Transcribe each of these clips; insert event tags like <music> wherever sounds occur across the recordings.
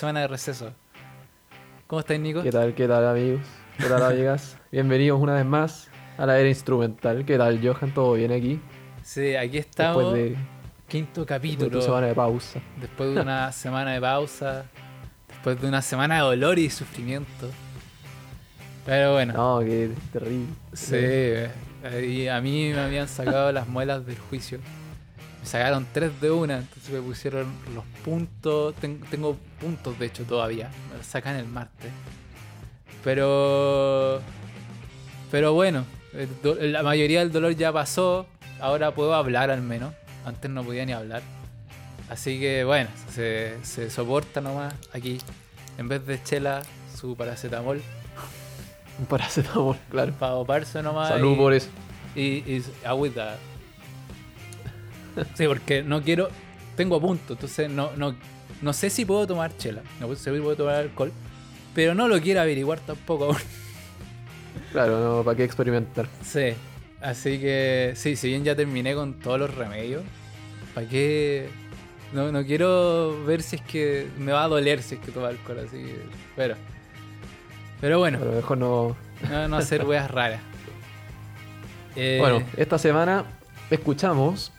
semana de receso. ¿Cómo estáis, Nico? ¿Qué tal, qué tal, amigos? ¿Qué tal, amigas? <laughs> Bienvenidos una vez más a la era instrumental. ¿Qué tal, Johan? ¿Todo bien aquí? Sí, aquí estamos. Después de, quinto de capítulo. tu semana de pausa. Después de una <laughs> semana de pausa. Después de una semana de dolor y sufrimiento. Pero bueno. No, qué terrible. Sí, eh, y a mí me habían sacado las muelas del juicio. Me sacaron tres de una, entonces me pusieron los puntos. Ten- tengo puntos, de hecho, todavía. Me los sacan el martes. Pero. Pero bueno, do- la mayoría del dolor ya pasó. Ahora puedo hablar al menos. Antes no podía ni hablar. Así que bueno, se, se soporta nomás aquí. En vez de chela, su paracetamol. Un paracetamol, claro. Para doparse nomás. Salud y- por eso. y, y agüita. <laughs> Sí, porque no quiero. Tengo a punto, entonces no, no, no sé si puedo tomar chela. No sé si puedo tomar alcohol. Pero no lo quiero averiguar tampoco aún. Claro, no, ¿para qué experimentar? Sí. Así que, sí, si bien ya terminé con todos los remedios, ¿para qué? No, no quiero ver si es que me va a doler si es que tomo alcohol, así que. Pero. Pero bueno, Pero mejor no. no, no hacer weas raras. <laughs> Eh, Bueno, esta semana escuchamos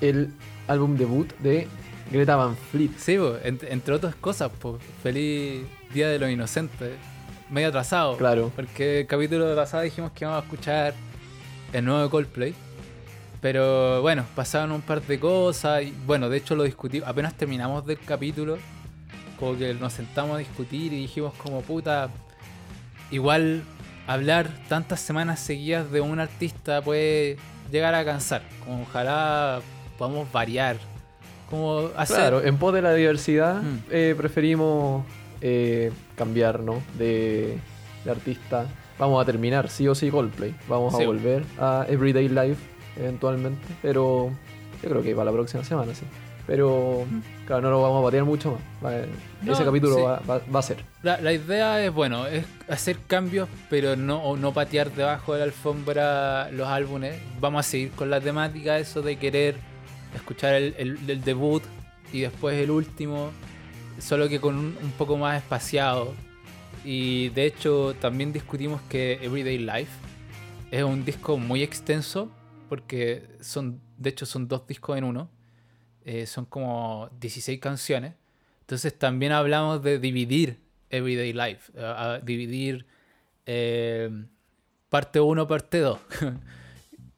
el álbum debut de Greta Van Fleet. Sí, po, ent- entre otras cosas, pues feliz Día de los Inocentes. Medio atrasado. Claro. Porque el capítulo pasado dijimos que íbamos a escuchar el nuevo Coldplay. Pero bueno, pasaron un par de cosas. Y bueno, de hecho lo discutimos. Apenas terminamos del capítulo. Como que nos sentamos a discutir y dijimos como puta. Igual hablar tantas semanas seguidas de un artista puede llegar a cansar. Como ojalá podamos variar. Como hacer. Claro, en pos de la diversidad Mm. eh, preferimos eh, cambiar, ¿no? De, de artista. Vamos a terminar sí o sí Coldplay. Vamos Sí. a volver a Everyday Life eventualmente. Pero yo creo que para la próxima semana, sí. Pero claro, no lo vamos a patear mucho más. No, Ese capítulo sí. va, va- va a ser. La, la idea es, bueno, es hacer cambios, pero no, o no patear debajo de la alfombra los álbumes. Vamos a seguir con la temática, eso de querer escuchar el, debut y después el último, solo que con un, poco más espaciado. Y de hecho también discutimos que Everyday Life es un disco muy extenso, porque son, de hecho son dos discos en uno. Eh, son como 16 canciones. Entonces también hablamos de dividir Everyday Life, dividir eh, parte 1, parte 2. <laughs>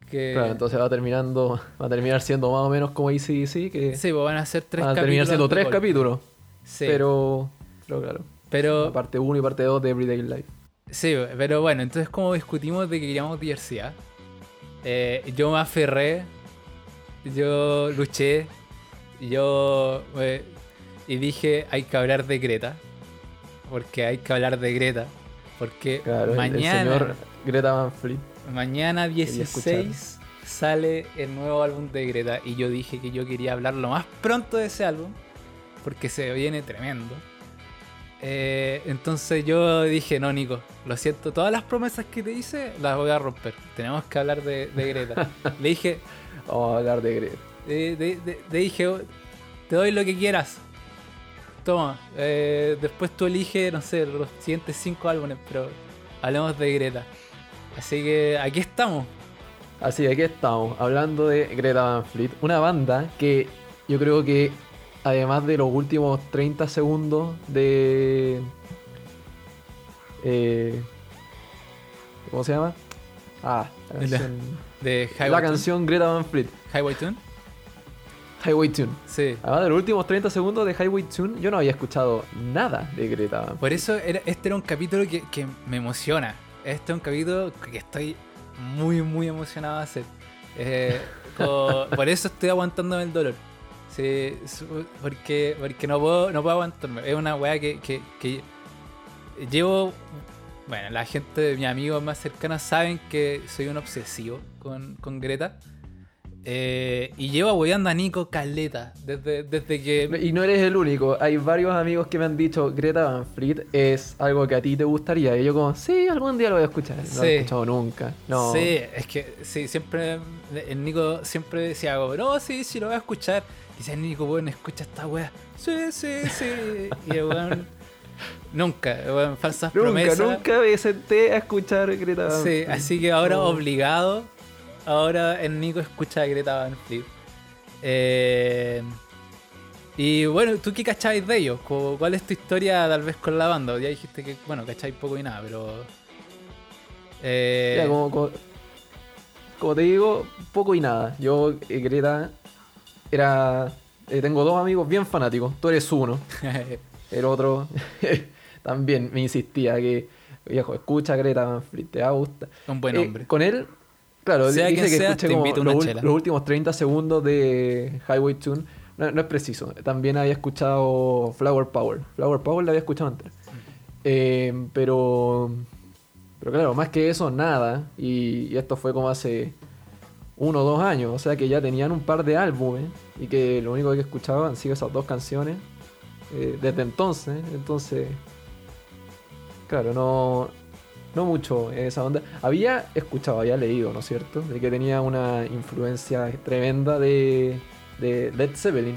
que, Claro, entonces va terminando, va a terminar siendo más o menos como ACDC, que sí, pues van a ser tres van a capítulos. terminar siendo tres golpe. capítulos. Sí, Pero, pero claro, pero, parte 1 y parte 2 de Everyday Life. sí, pero bueno, entonces como discutimos de que queríamos diversidad, eh, yo me aferré, yo luché, yo eh, y dije hay que hablar de Greta, porque hay que hablar de Greta, porque Claro, mañana... el señor Greta Van Fleet. Mañana Quería 16 sale el nuevo álbum de Greta y yo dije que yo quería hablar lo más pronto de ese álbum porque se viene tremendo. Eh, entonces yo dije, no Nico, lo siento, todas las promesas que te hice las voy a romper. Tenemos que hablar de, de Greta. <laughs> Le dije, Vamos a hablar de Greta. eh, le dije, "Oh, te doy lo que quieras. Toma, eh, después tú eliges, no sé, los siguientes cinco álbumes, pero hablemos de Greta. Así que aquí estamos. Así que aquí estamos, hablando de Greta Van Fleet, una banda que yo creo que además de los últimos 30 segundos de... eh, ¿Cómo se llama? Ah, la canción, De la canción Greta Van Fleet, Highway Tune. Highway Tune. Sí. Además de los últimos 30 segundos de Highway Tune, yo no había escuchado nada de Greta Van Fleet. Por eso era- este era un capítulo que, que me emociona. Este es un capítulo que estoy muy, muy emocionado de hacer. Eh, por eso estoy aguantándome el dolor. Sí, porque, porque no puedo, no puedo aguantarme. Es una weá que, que, que llevo. Bueno, la gente de mis amigos más cercanos saben que soy un obsesivo con, con Greta. Eh, y llevo apoyando a Nico Caleta desde, desde que. Y no eres el único. Hay varios amigos que me han dicho Greta Van Fleet es algo que a ti te gustaría. Y yo como, sí, algún día lo voy a escuchar. No lo Sí. he escuchado nunca. No. Sí, es que sí, siempre. El Nico siempre decía algo, no, sí, sí, lo voy a escuchar. Y dice, Nico, bueno, escucha esta wea. Sí, sí, sí. Y el weón. Nunca, weón, falsas Nunca, promesas. nunca me senté a escuchar Greta Van Sí, Fleet. así que ahora obligado, ahora el Nico escucha a Greta Van Fleet. Eh, y bueno, ¿tú qué cacháis de ellos? ¿Cuál es tu historia tal vez con la banda? Ya dijiste que, bueno, cacháis poco y nada, pero... Eh, Ya, como, como, como te digo, poco y nada. Yo, eh, Greta, era. eh, tengo dos amigos bien fanáticos. Tú eres uno. <laughs> El otro <laughs> también me insistía que, viejo, escucha a Greta Van Fleet, te va a gustar. un buen Eh, hombre. con él, claro, Sea dice que seas, escuché te como los, últimos 30 segundos de Highway Tune. No, no es preciso. También había escuchado Flower Power. Flower Power la había escuchado antes. Eh, pero, pero claro, más que eso, nada. Y, y esto fue como hace uno o dos años. O sea que ya tenían un par de álbumes. Y que lo único que escuchaba han sido esas dos canciones. eh, desde entonces. Entonces, claro, no, no mucho en esa onda. Había escuchado, había leído, ¿no es cierto? De que tenía una influencia tremenda de, de Led Zeppelin.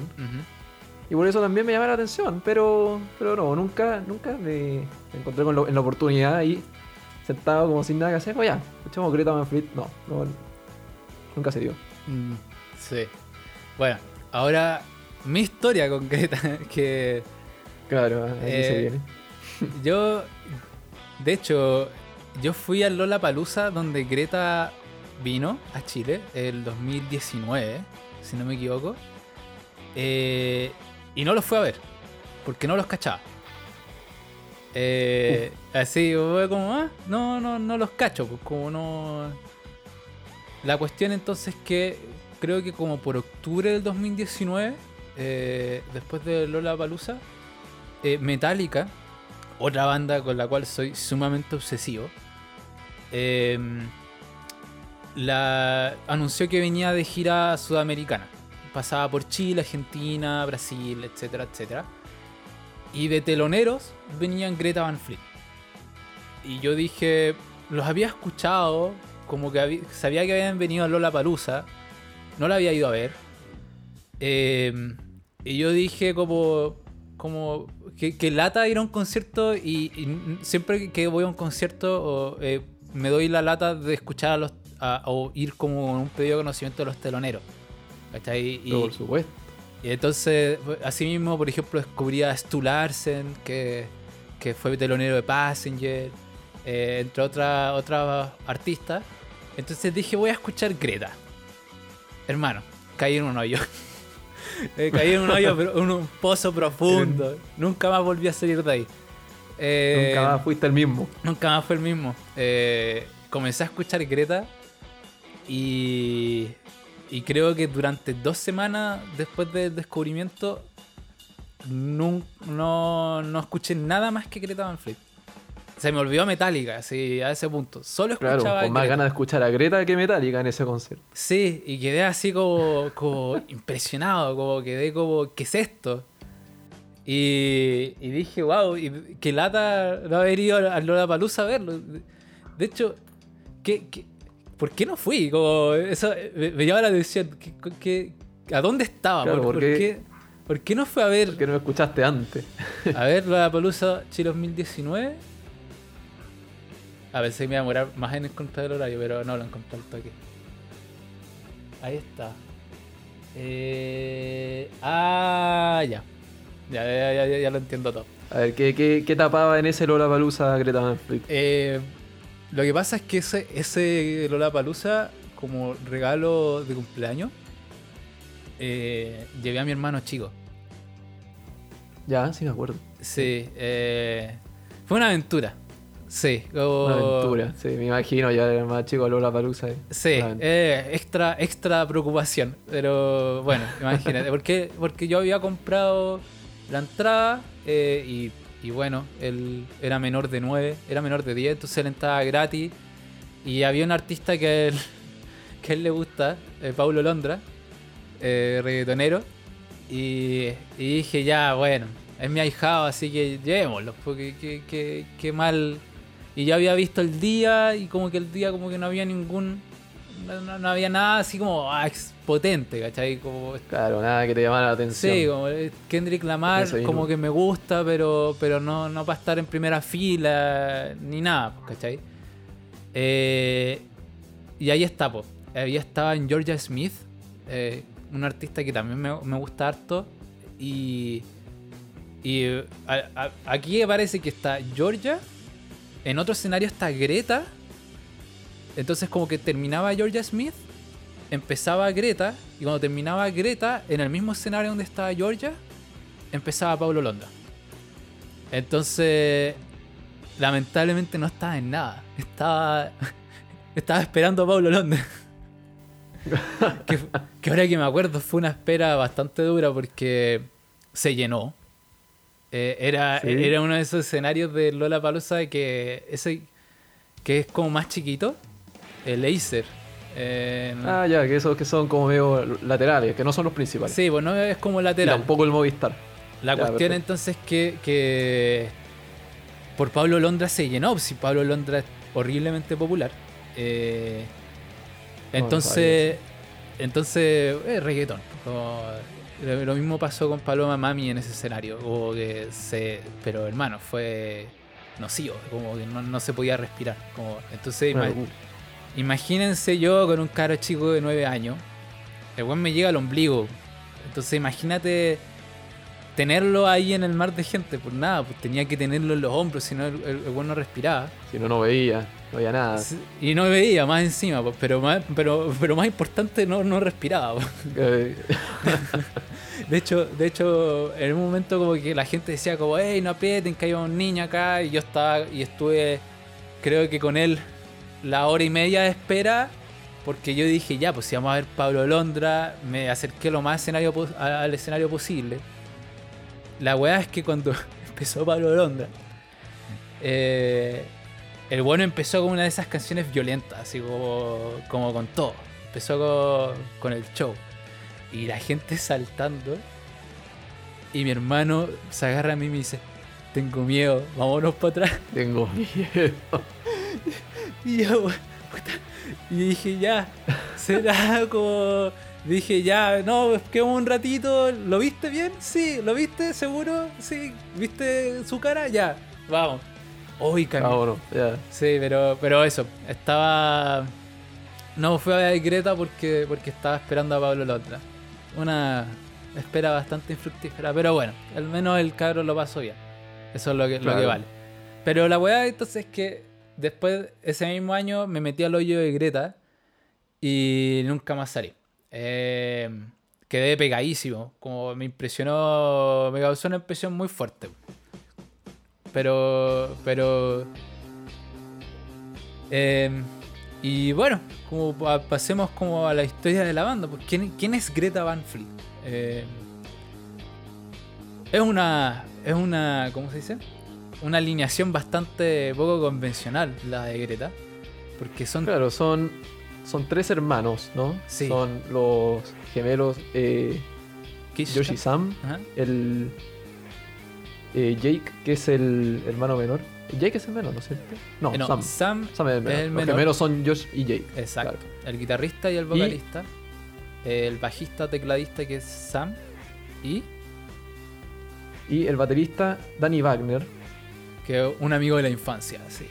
Y por eso también me llama la atención, pero, pero no, nunca, nunca me encontré con lo- en la oportunidad ahí, sentado como sin nada que hacer. Oye, escuchamos Greta Van Fleet. No, no, nunca se dio. Mm, Sí. Bueno, ahora mi historia concreta, <laughs> que Claro, Eh, se viene. yo, de hecho, yo fui al Lola Palusa donde Greta vino a Chile el 2019, si no me equivoco, Eh, y no los fue a ver, porque no los cachaba. Eh, así, fue como, ah, no, no, no los cacho, pues como no. La cuestión entonces que creo que como por octubre del 2019, eh, después de Lola Palusa, Metallica, otra banda con la cual soy sumamente obsesivo, eh, la anunció que venía de gira sudamericana. Pasaba por Chile, Argentina, Brasil, etcétera, etcétera. Y de teloneros venían Greta Van Fleet. Y yo dije, los había escuchado, como que habí- sabía que habían venido a Lola Palusa, no la había ido a ver. Eh, y yo dije como, como que, que lata ir a un concierto y, siempre que voy a un concierto o, eh, me doy la lata de escuchar a los, a- o ir como un pedido de conocimiento de los teloneros. ¿cachai? Y, por supuesto. y entonces, así mismo, por ejemplo, descubrí a Stu Larsen, que, que fue telonero de Passenger, eh, entre otras otras artistas. Entonces dije, voy a escuchar Greta. Hermano, caí en un hoyo. <laughs> Eh, caí en un hoyo, pero en un pozo profundo. <laughs> Nunca más volví a salir de ahí. Eh, Nunca más fuiste el mismo. Nunca más fue el mismo. Eh, comencé a escuchar Greta y, y creo que durante dos semanas después del descubrimiento no, no escuché nada más que Greta Van Fleet. Se me olvidó Metallica, así, a ese punto. Solo Claro, escuchaba con más Greta. ganas de escuchar a Greta que Metallica en ese concierto. Sí, y quedé así como, como <laughs> impresionado, como quedé como, ¿qué es esto? Y, y dije, wow, y qué lata no haber ido al Lollapalooza a verlo. De hecho, ¿qué, qué- por qué no fui? Como, eso me, me llama la atención. ¿Qué, qué- a dónde estaba? Claro, ¿Por, por porque- qué, por qué no fue a ver, Que no me escuchaste antes. <laughs> a ver Lollapalooza Chile 2019? A ver si me iba a demorar más en encontrar el horario, pero no lo encontré al toque. Ahí está. Eh, ah, ya. Ya, ya, ya, ya, ya lo entiendo todo. A ver, ¿qué, qué, qué tapaba en ese Lollapalooza Greta Van Fleet? Eh, lo que pasa es que ese, ese Lollapalooza, como regalo de cumpleaños, eh, llevé a mi hermano chico. Ya, sí me acuerdo. Sí, eh, fue una aventura. Sí, como- Una aventura, sí, me imagino, ya era más chico Lollapalooza. eh. Sí, eh, extra, extra preocupación. Pero bueno, imagínate. porque, porque yo había comprado la entrada eh, y, y bueno, él era menor de 9, era menor de 10, entonces la entrada gratis. Y había un artista que él, <laughs> que a él le gusta, eh, Paulo Londra, eh, reggaetonero. Y, y dije, ya, bueno, es mi ahijado, así que llevémoslo, porque qué, qué- qué mal. Y ya había visto el día y como que el día como que no había ningún... No, no- había nada así como ah, potente, ¿cachai? Como Claro, nada que te llamara la atención. Sí, como eh, Kendrick Lamar, Eso como que me gusta, pero, pero no, no para estar en primera fila ni nada, ¿cachai? Eh, y ahí está, pues. Ahí estaba en Georgia Smith, eh, un artista que también me, me gusta harto. Y, y a- a- aquí parece que está Georgia, en otro escenario está Greta. Entonces como que terminaba Georgia Smith empezaba Greta y cuando terminaba Greta, en el mismo escenario donde estaba Georgia, empezaba Pablo Londra. Entonces, lamentablemente no estaba en nada. Estaba, <laughs> estaba esperando a Pablo Londra. <laughs> que, que ahora que me acuerdo fue una espera bastante dura porque se llenó. Eh, era, Sí. era uno de esos escenarios de Lola Palusa que ese que es como más chiquito, el Acer. Eh, Ah, ya, que esos que son como medio laterales, que no son los principales. Sí, pues no es como Y lateral. tampoco el Movistar. La Ya, cuestión perfecto. entonces que, que por Pablo Londra se llenó, si Pablo Londra es horriblemente popular. Eh, No, entonces, entonces, es reggaetón. Como- lo, mismo pasó con Paloma Mami en ese escenario. Como que se, pero hermano, fue nocivo, como que no, no se podía respirar. Como, entonces, Bueno, Imagínense yo con un caro chico de 9 años. El weón me llega al ombligo. Entonces imagínate tenerlo ahí en el mar de gente. Pues nada, pues tenía que tenerlo en los hombros, si no el, el, el weón no respiraba. si no, no veía, no veía nada. Y no veía más encima, pues, pero, más, pero, pero más importante, no, no respiraba. pues. <laughs> De hecho, de hecho, en un momento como que la gente decía como, hey, no aprieten, que hay un niño acá. Y yo estaba, y estuve, creo que con él, la hora y media de espera. Porque yo dije, ya, pues si vamos a ver Pablo Londra, me acerqué lo más escenario al escenario posible. La weá es que cuando <laughs> empezó Pablo Londra, eh, el bueno empezó con una de esas canciones violentas, así como, como con todo. Empezó con, con el show. Y la gente saltando. Y mi hermano se agarra a mí y me dice, tengo miedo, vámonos para atrás. tengo miedo. <laughs> Y yo, puta, y dije, ya, será como... Dije, ya, no, quedamos un ratito, ¿lo viste bien? Sí, ¿lo viste? ¿Seguro? Sí, ¿viste su cara? Ya, vamos. Vámonos, ya. Sí, pero, pero eso, estaba... No fue a ver Greta porque, porque estaba esperando a Pablo Londra. Una espera bastante infructífera, pero bueno, al menos el cabro lo pasó bien. Eso es lo que, lo que vale. Pero la weá entonces es que después, ese mismo año, me metí al hoyo de Greta y nunca más salí. Eh, quedé pegadísimo, como me impresionó, me causó una impresión muy fuerte. Pero, pero... eh, y bueno, como pa- pasemos como a la historia de la banda. Pues, ¿quién, quién es Greta Van Fleet? Eh, es una. Es una. ¿Cómo se dice? Una alineación bastante poco convencional, la de Greta. Porque son. Claro, son, son tres hermanos, ¿no? Sí. Son los gemelos eh, Yoshi Sam, Ajá. el eh, Jake, que es el hermano menor. Jake es el menor, ¿no es cierto? No, Eh, no, Sam. Sam. Sam es el menor. el Los gemelos son Josh y Jake. Exacto. Claro. El guitarrista y el vocalista. El bajista, tecladista que es Sam. Y Y el baterista Danny Wagner, que es un amigo de la infancia, sí.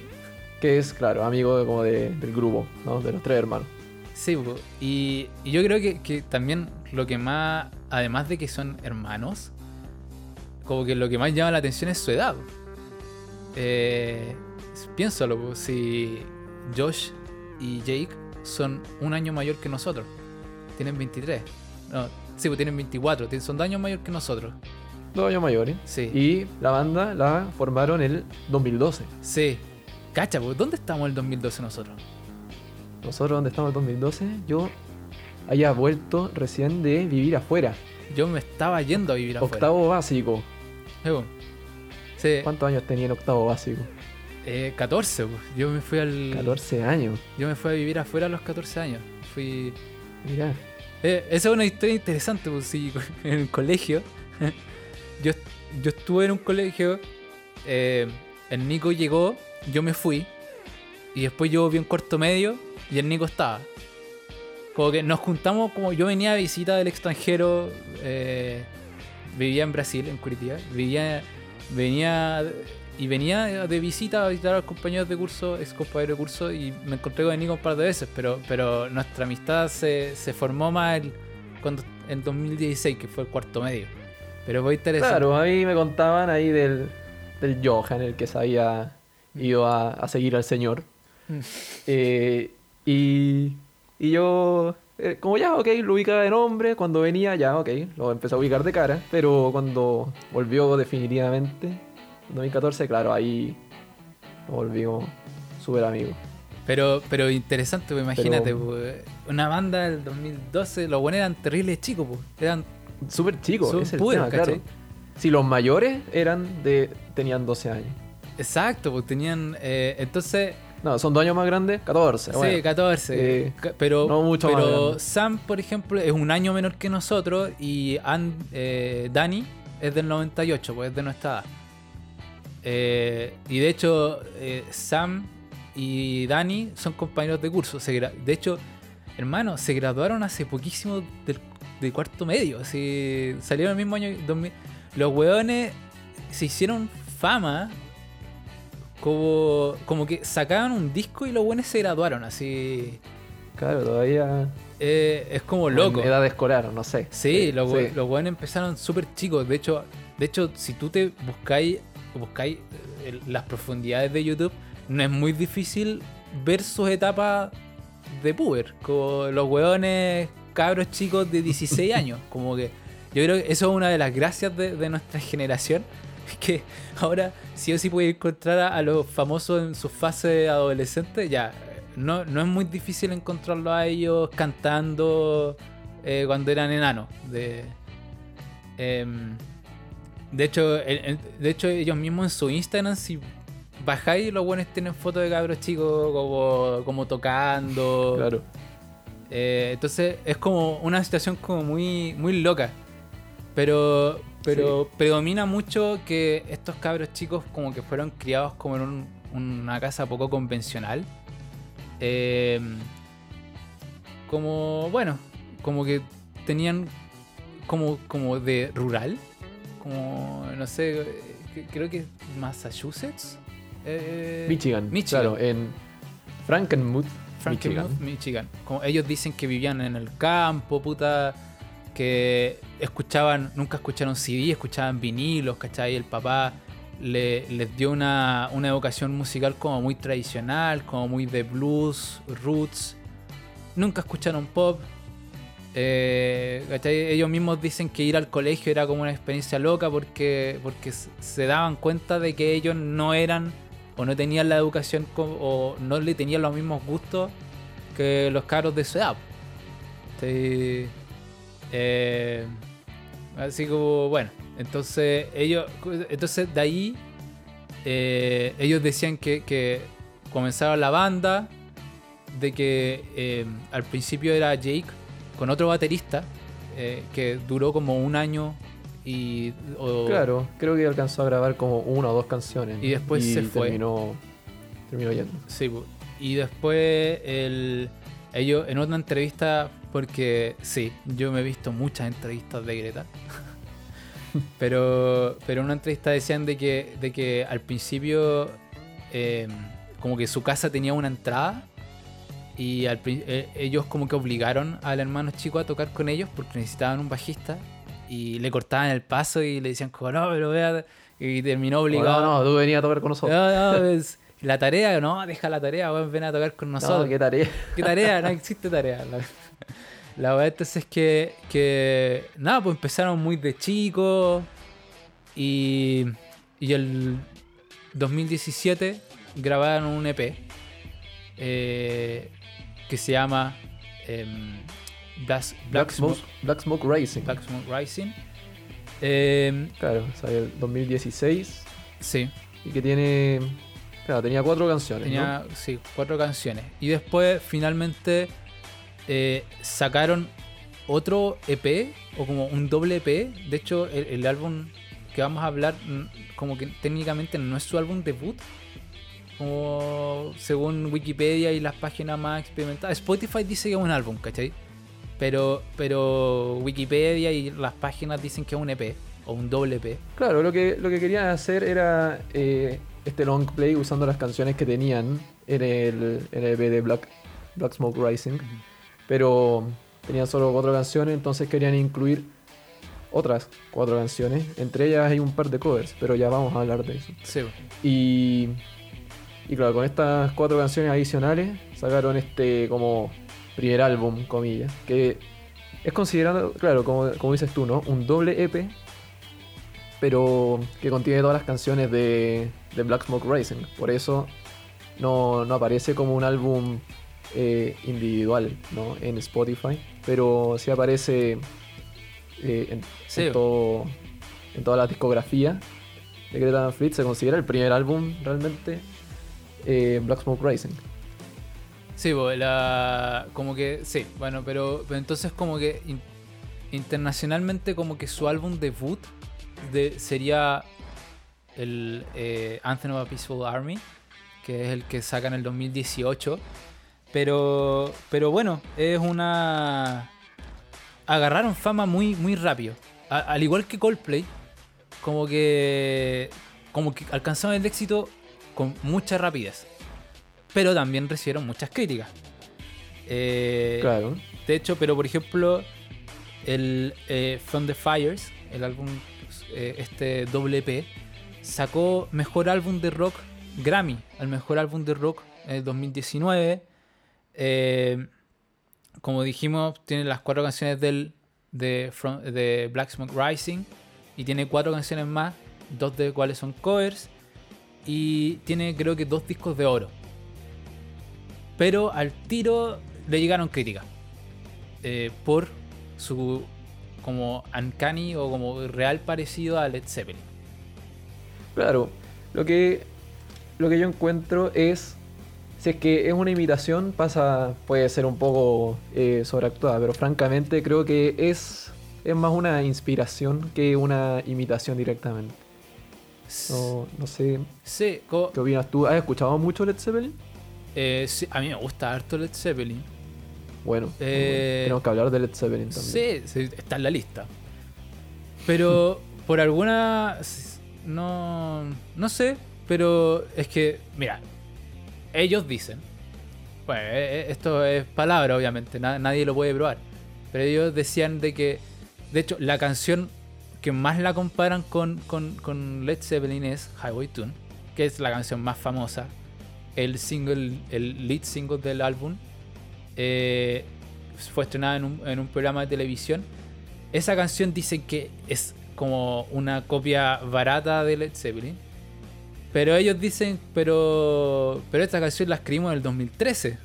que es, claro, amigo de- como de- del grupo, ¿no? De los tres hermanos. Sí, y, y yo creo que, que también lo que más, además de que son hermanos, como que lo que más llama la atención es su edad. Eh, piénsalo, si Josh y Jake son un año mayor que nosotros, tienen 23. No, sí, pues tienen 24, tienen- son dos años mayor que nosotros. Dos años mayores. Sí, Y la banda la formaron en el 2012. sí. Cacha, pues, ¿dónde estamos en el 2012 nosotros? Nosotros, donde estamos en el 2012, yo había vuelto recién de vivir afuera. Yo me estaba yendo a vivir afuera. Octavo básico. Po. Sí, ¿Cuántos años tenía en octavo básico? eh, 14, pues. yo me fui al... 14 años. Yo me fui a vivir afuera a los 14 años. Fui. Mirá. Eh, esa es una historia interesante, pues sí, <laughs> en el colegio. Yo, yo estuve en un colegio, eh, el Nico llegó, yo me fui, y después yo vi un cuarto medio y el Nico estaba. Como que nos juntamos, como yo venía a visita del extranjero, eh, vivía en Brasil, en Curitiba, vivía, venía y venía de visita a visitar a los compañeros de curso, ex compañeros de curso, y me encontré con el Nico un par de veces, pero, pero nuestra amistad se, se formó más el- cuando, en 2016, que fue el cuarto medio. Pero fue interesante. Claro, a mí me contaban ahí del, del Johan, el que se había ido a, a seguir al señor. Mm. Eh, y, y yo, eh, como ya, ok, lo ubicaba de nombre, cuando venía ya, ok, lo empecé a ubicar de cara, pero cuando volvió definitivamente, en 2014, claro, ahí nos volvimos súper amigos. Pero, pero interesante, pues imagínate, Pero- pues, una banda del 2012, los buenos eran terribles chicos, pues. Eran Súper chicos, Son es el puros, tema, claro. Si los mayores eran de, tenían 12 años. exacto, pues tenían. eh, entonces, No, son dos años más grandes, 14. sí, bueno. 14. eh, pero no mucho más pero. Sam, por ejemplo, es un año menor que nosotros y An- eh, Dani es del 98, pues es de nuestra edad. Eh, y de hecho, eh, Sam y Dani son compañeros de curso. Se de hecho, hermano, se graduaron hace poquísimo del, de cuarto medio. Así, salieron el mismo año. 2000. Los weones se hicieron fama como, como que sacaban un disco y los weones se graduaron. Así, Claro, todavía. eh, es como loco. En edad escolar, no sé. Sí, los, we- sí. los weones empezaron súper chicos. De hecho, de hecho, si tú te buscáis, buscáis eh, las profundidades de YouTube, no es muy difícil ver sus etapas de puber. Como los weones cabros chicos de 16 años. Como que yo creo que eso es una de las gracias de, nuestra generación. Es <laughs> que ahora sí o sí puedes encontrar a, los famosos en su fase adolescente. Ya, no, no es muy difícil encontrarlos a ellos cantando eh, cuando eran enanos. De, em, de, hecho, de hecho, ellos mismos en su Instagram, si bajáis, los buenos tienen fotos de cabros chicos como, como tocando. Claro. Eh, entonces es como una situación como muy, muy loca. Pero, pero predomina mucho que estos cabros chicos como que fueron criados como en un- una casa poco convencional. Eh, como, bueno, como que tenían como, como de rural. Como, no sé, eh, que- creo que Massachusetts. Eh, Michigan. Michigan. Claro, en Frankenmuth, Frankenmuth, Michigan. Michigan. Como ellos dicen que vivían en el campo, puta, que escuchaban, nunca escucharon CD, escuchaban vinilos, ¿cachai? El papá le- les dio una, una educación musical como muy tradicional, como muy de blues, roots. Nunca escucharon pop. Eh. Ellos mismos dicen que ir al colegio era como una experiencia loca porque, porque se daban cuenta de que ellos no eran o no tenían la educación o no le tenían los mismos gustos que los caros de su. Eh, así como, bueno, entonces ellos, entonces de ahí eh, ellos decían que, que comenzaron la banda, de que eh, al principio era Jake con otro baterista que duró como un año y o- Claro, creo que alcanzó a grabar como una o dos canciones. Y después se fue. Terminó, terminó yendo. Sí, y después el, ellos en otra entrevista, porque sí, yo me he visto muchas entrevistas de Greta, <laughs> pero, pero en una entrevista decían de que, de que al principio eh, como que su casa tenía una entrada y al eh, ellos como que obligaron al hermano chico a tocar con ellos porque necesitaban un bajista y le cortaban el paso y le decían como no, pero vea y terminó obligado. No, no, tú venías a tocar con nosotros. No, no, es- la tarea, no, deja la tarea, weón, ven a tocar con nosotros. No, qué tarea. ¿Qué tarea? No existe tarea. La, la verdad entonces es que, que, nada, pues empezaron muy de chicos y, y el 2017 grabaron un EP eh, que se llama em, Black, Black, Black Smoke, Smoke, Black Smoke Rising. Black Smoke Rising. Em, Claro, salió el 2016 sí, y que tiene. Claro, tenía cuatro canciones. Tenía, ¿no? sí, cuatro canciones. Y después, finalmente, eh, sacaron otro EP o como un doble EP. De hecho, el, el álbum que vamos a hablar, mm, como que técnicamente no es su álbum debut. Como según Wikipedia y las páginas más experimentadas. Spotify dice que es un álbum, ¿cachai? Pero, pero Wikipedia y las páginas dicen que es un EP o un doble EP. Claro, lo que, lo que querían hacer era eh, este long play usando las canciones que tenían en el, en el EP de Black, Black Smoke Rising. Pero tenían solo cuatro canciones, entonces querían incluir otras cuatro canciones. Entre ellas hay un par de covers, pero ya vamos a hablar de eso. Sí. Y, y claro, con estas cuatro canciones adicionales sacaron este como primer álbum, comillas, que es considerado, claro, como, como dices tú, ¿no? Un doble EP, pero que contiene todas las canciones de, de Black Smoke Racing. Por eso no, no aparece como un álbum eh, individual ¿no? en Spotify, pero sí aparece eh, en, Sí. en todo, en toda la discografía de Greta Van Fleet. Se considera el primer álbum realmente eh, Black Smoke Racing. Sí, bo, la, como que, sí, bueno, pero, pero entonces como que in- internacionalmente como que su álbum debut de, sería el eh, Anthem of a Peaceful Army, que es el que saca en el 2018. Pero, pero bueno, es una... Agarraron fama muy, muy rápido. Al igual que Coldplay, como que, como que alcanzaron el éxito con mucha rapidez. Pero también recibieron muchas críticas. Eh, Claro. de hecho, pero por ejemplo, el eh, From the Fires, el álbum, eh, este doble EP, sacó mejor álbum de rock Grammy, al mejor álbum de rock en el 2019. Eh, como dijimos, tiene las cuatro canciones del, de, From- de Black Smoke Rising y tiene cuatro canciones más, dos de cuales son covers y tiene creo que dos discos de oro. Pero al tiro le llegaron críticas eh, por su como uncanny o como real parecido a Led Zeppelin. Claro, lo que, lo que yo encuentro es, si es que es una imitación, pasa, puede ser un poco eh, sobreactuada, pero francamente creo que es, es más una inspiración que una imitación directamente. No, no sé, Sí, ¿qué opinas tú? ¿Has escuchado mucho Led Zeppelin? Eh, sí, a mí me gusta harto Led Zeppelin. Bueno, Eh, tenemos que hablar de Led Zeppelin también. Sí, sí, está en la lista. Pero <laughs> por alguna. No. No sé, pero es que, mira, ellos dicen. Bueno, eh, eh, esto es palabra, obviamente, na- nadie lo puede probar. Pero ellos decían de que. De hecho, la canción que más la comparan con, con, con Led Zeppelin es Highway Tune, que es la canción más famosa. El single, el lead single del álbum. eh, fue estrenada en un, en un programa de televisión. Esa canción dicen que es como una copia barata de Led Zeppelin. Pero ellos dicen, pero pero esta canción la escribimos en el 2013.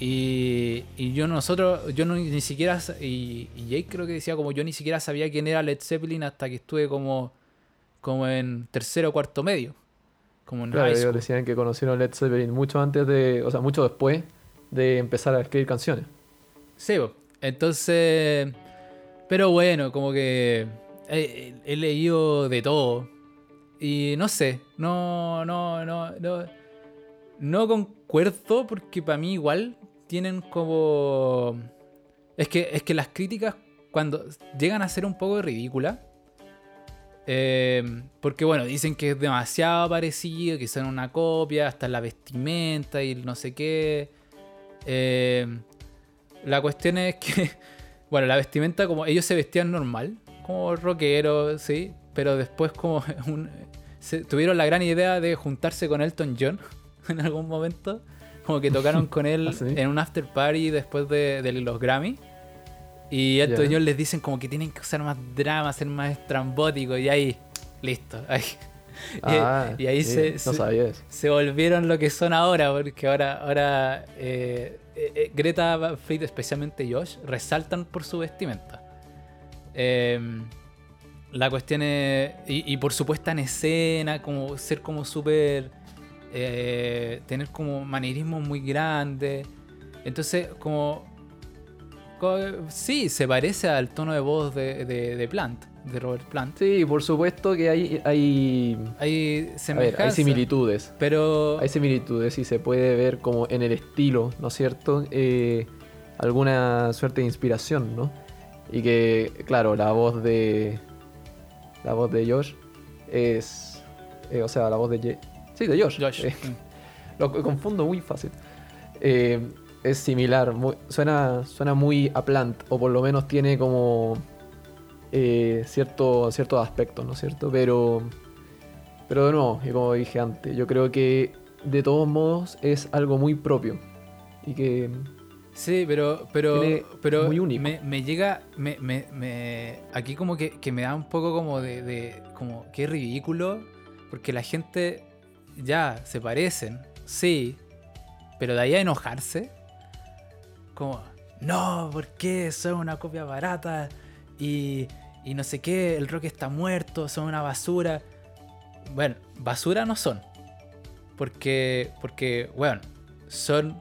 Y, y yo nosotros, yo no, ni siquiera, y, y Jake creo que decía como yo ni siquiera sabía quién era Led Zeppelin hasta que estuve como, como en tercero o cuarto medio. Como en Claro, high ellos decían que conocieron Led Zeppelin mucho antes de, o sea, mucho después de empezar a escribir canciones. Sí, entonces. Pero bueno, como que he, he leído de todo. Y no sé, no, no, no, no. No concuerdo porque para mí igual tienen como. Es que, es que las críticas cuando llegan a ser un poco ridículas. Eh, porque bueno, dicen que es demasiado parecido, que son una copia, hasta la vestimenta y no sé qué. Eh, la cuestión es que, <laughs> bueno, la vestimenta como ellos se vestían normal, como rockeros, sí, pero después como <laughs> un- se- tuvieron la gran idea de juntarse con Elton John <laughs> en algún momento, como que tocaron con él ¿Ah, sí? en un after party después de, de los Grammy. Y Elton Ya. John les dicen como que tienen que usar más drama, ser más estrambóticos y ahí, listo. <laughs> ahí. Y- Ah, y, ahí sí, se, no se- se volvieron lo que son ahora, porque ahora, ahora eh, eh, eh, Greta Fleet, especialmente Josh, resaltan por su vestimenta. Eh, la cuestión es, y, y por su puesta en escena, como ser como súper, eh, tener como manierismo muy grande. Entonces, como Co- Sí, se parece al tono de voz de, de, de Plant, de Robert Plant. Sí, por supuesto que hay, hay, Hay ver, similitudes. Pero Hay similitudes y se puede ver como en el estilo, ¿no es cierto? Eh, alguna suerte de inspiración, ¿no? Y que, claro, la voz de. La voz de Josh es. eh, o sea, la voz de. Ye- sí, de Josh. Josh. Eh, <laughs> lo co- confundo muy fácil. Eh, es similar, muy- suena, suena muy a Plant, o por lo menos tiene como. eh, cierto, ciertos aspectos, ¿no es cierto? Pero. Pero de nuevo, y como dije antes, yo creo que de todos modos es algo muy propio. Y que. Sí, pero, pero, pero muy único. Me, me llega, me, me, me- aquí como que, que me da un poco como de, de, como qué ridículo, porque la gente ya se parecen, sí, pero de ahí a enojarse, como, no, ¿por qué? Son una copia barata y, y no sé qué, el rock está muerto, son una basura. Bueno, basura no son, porque, porque, bueno, son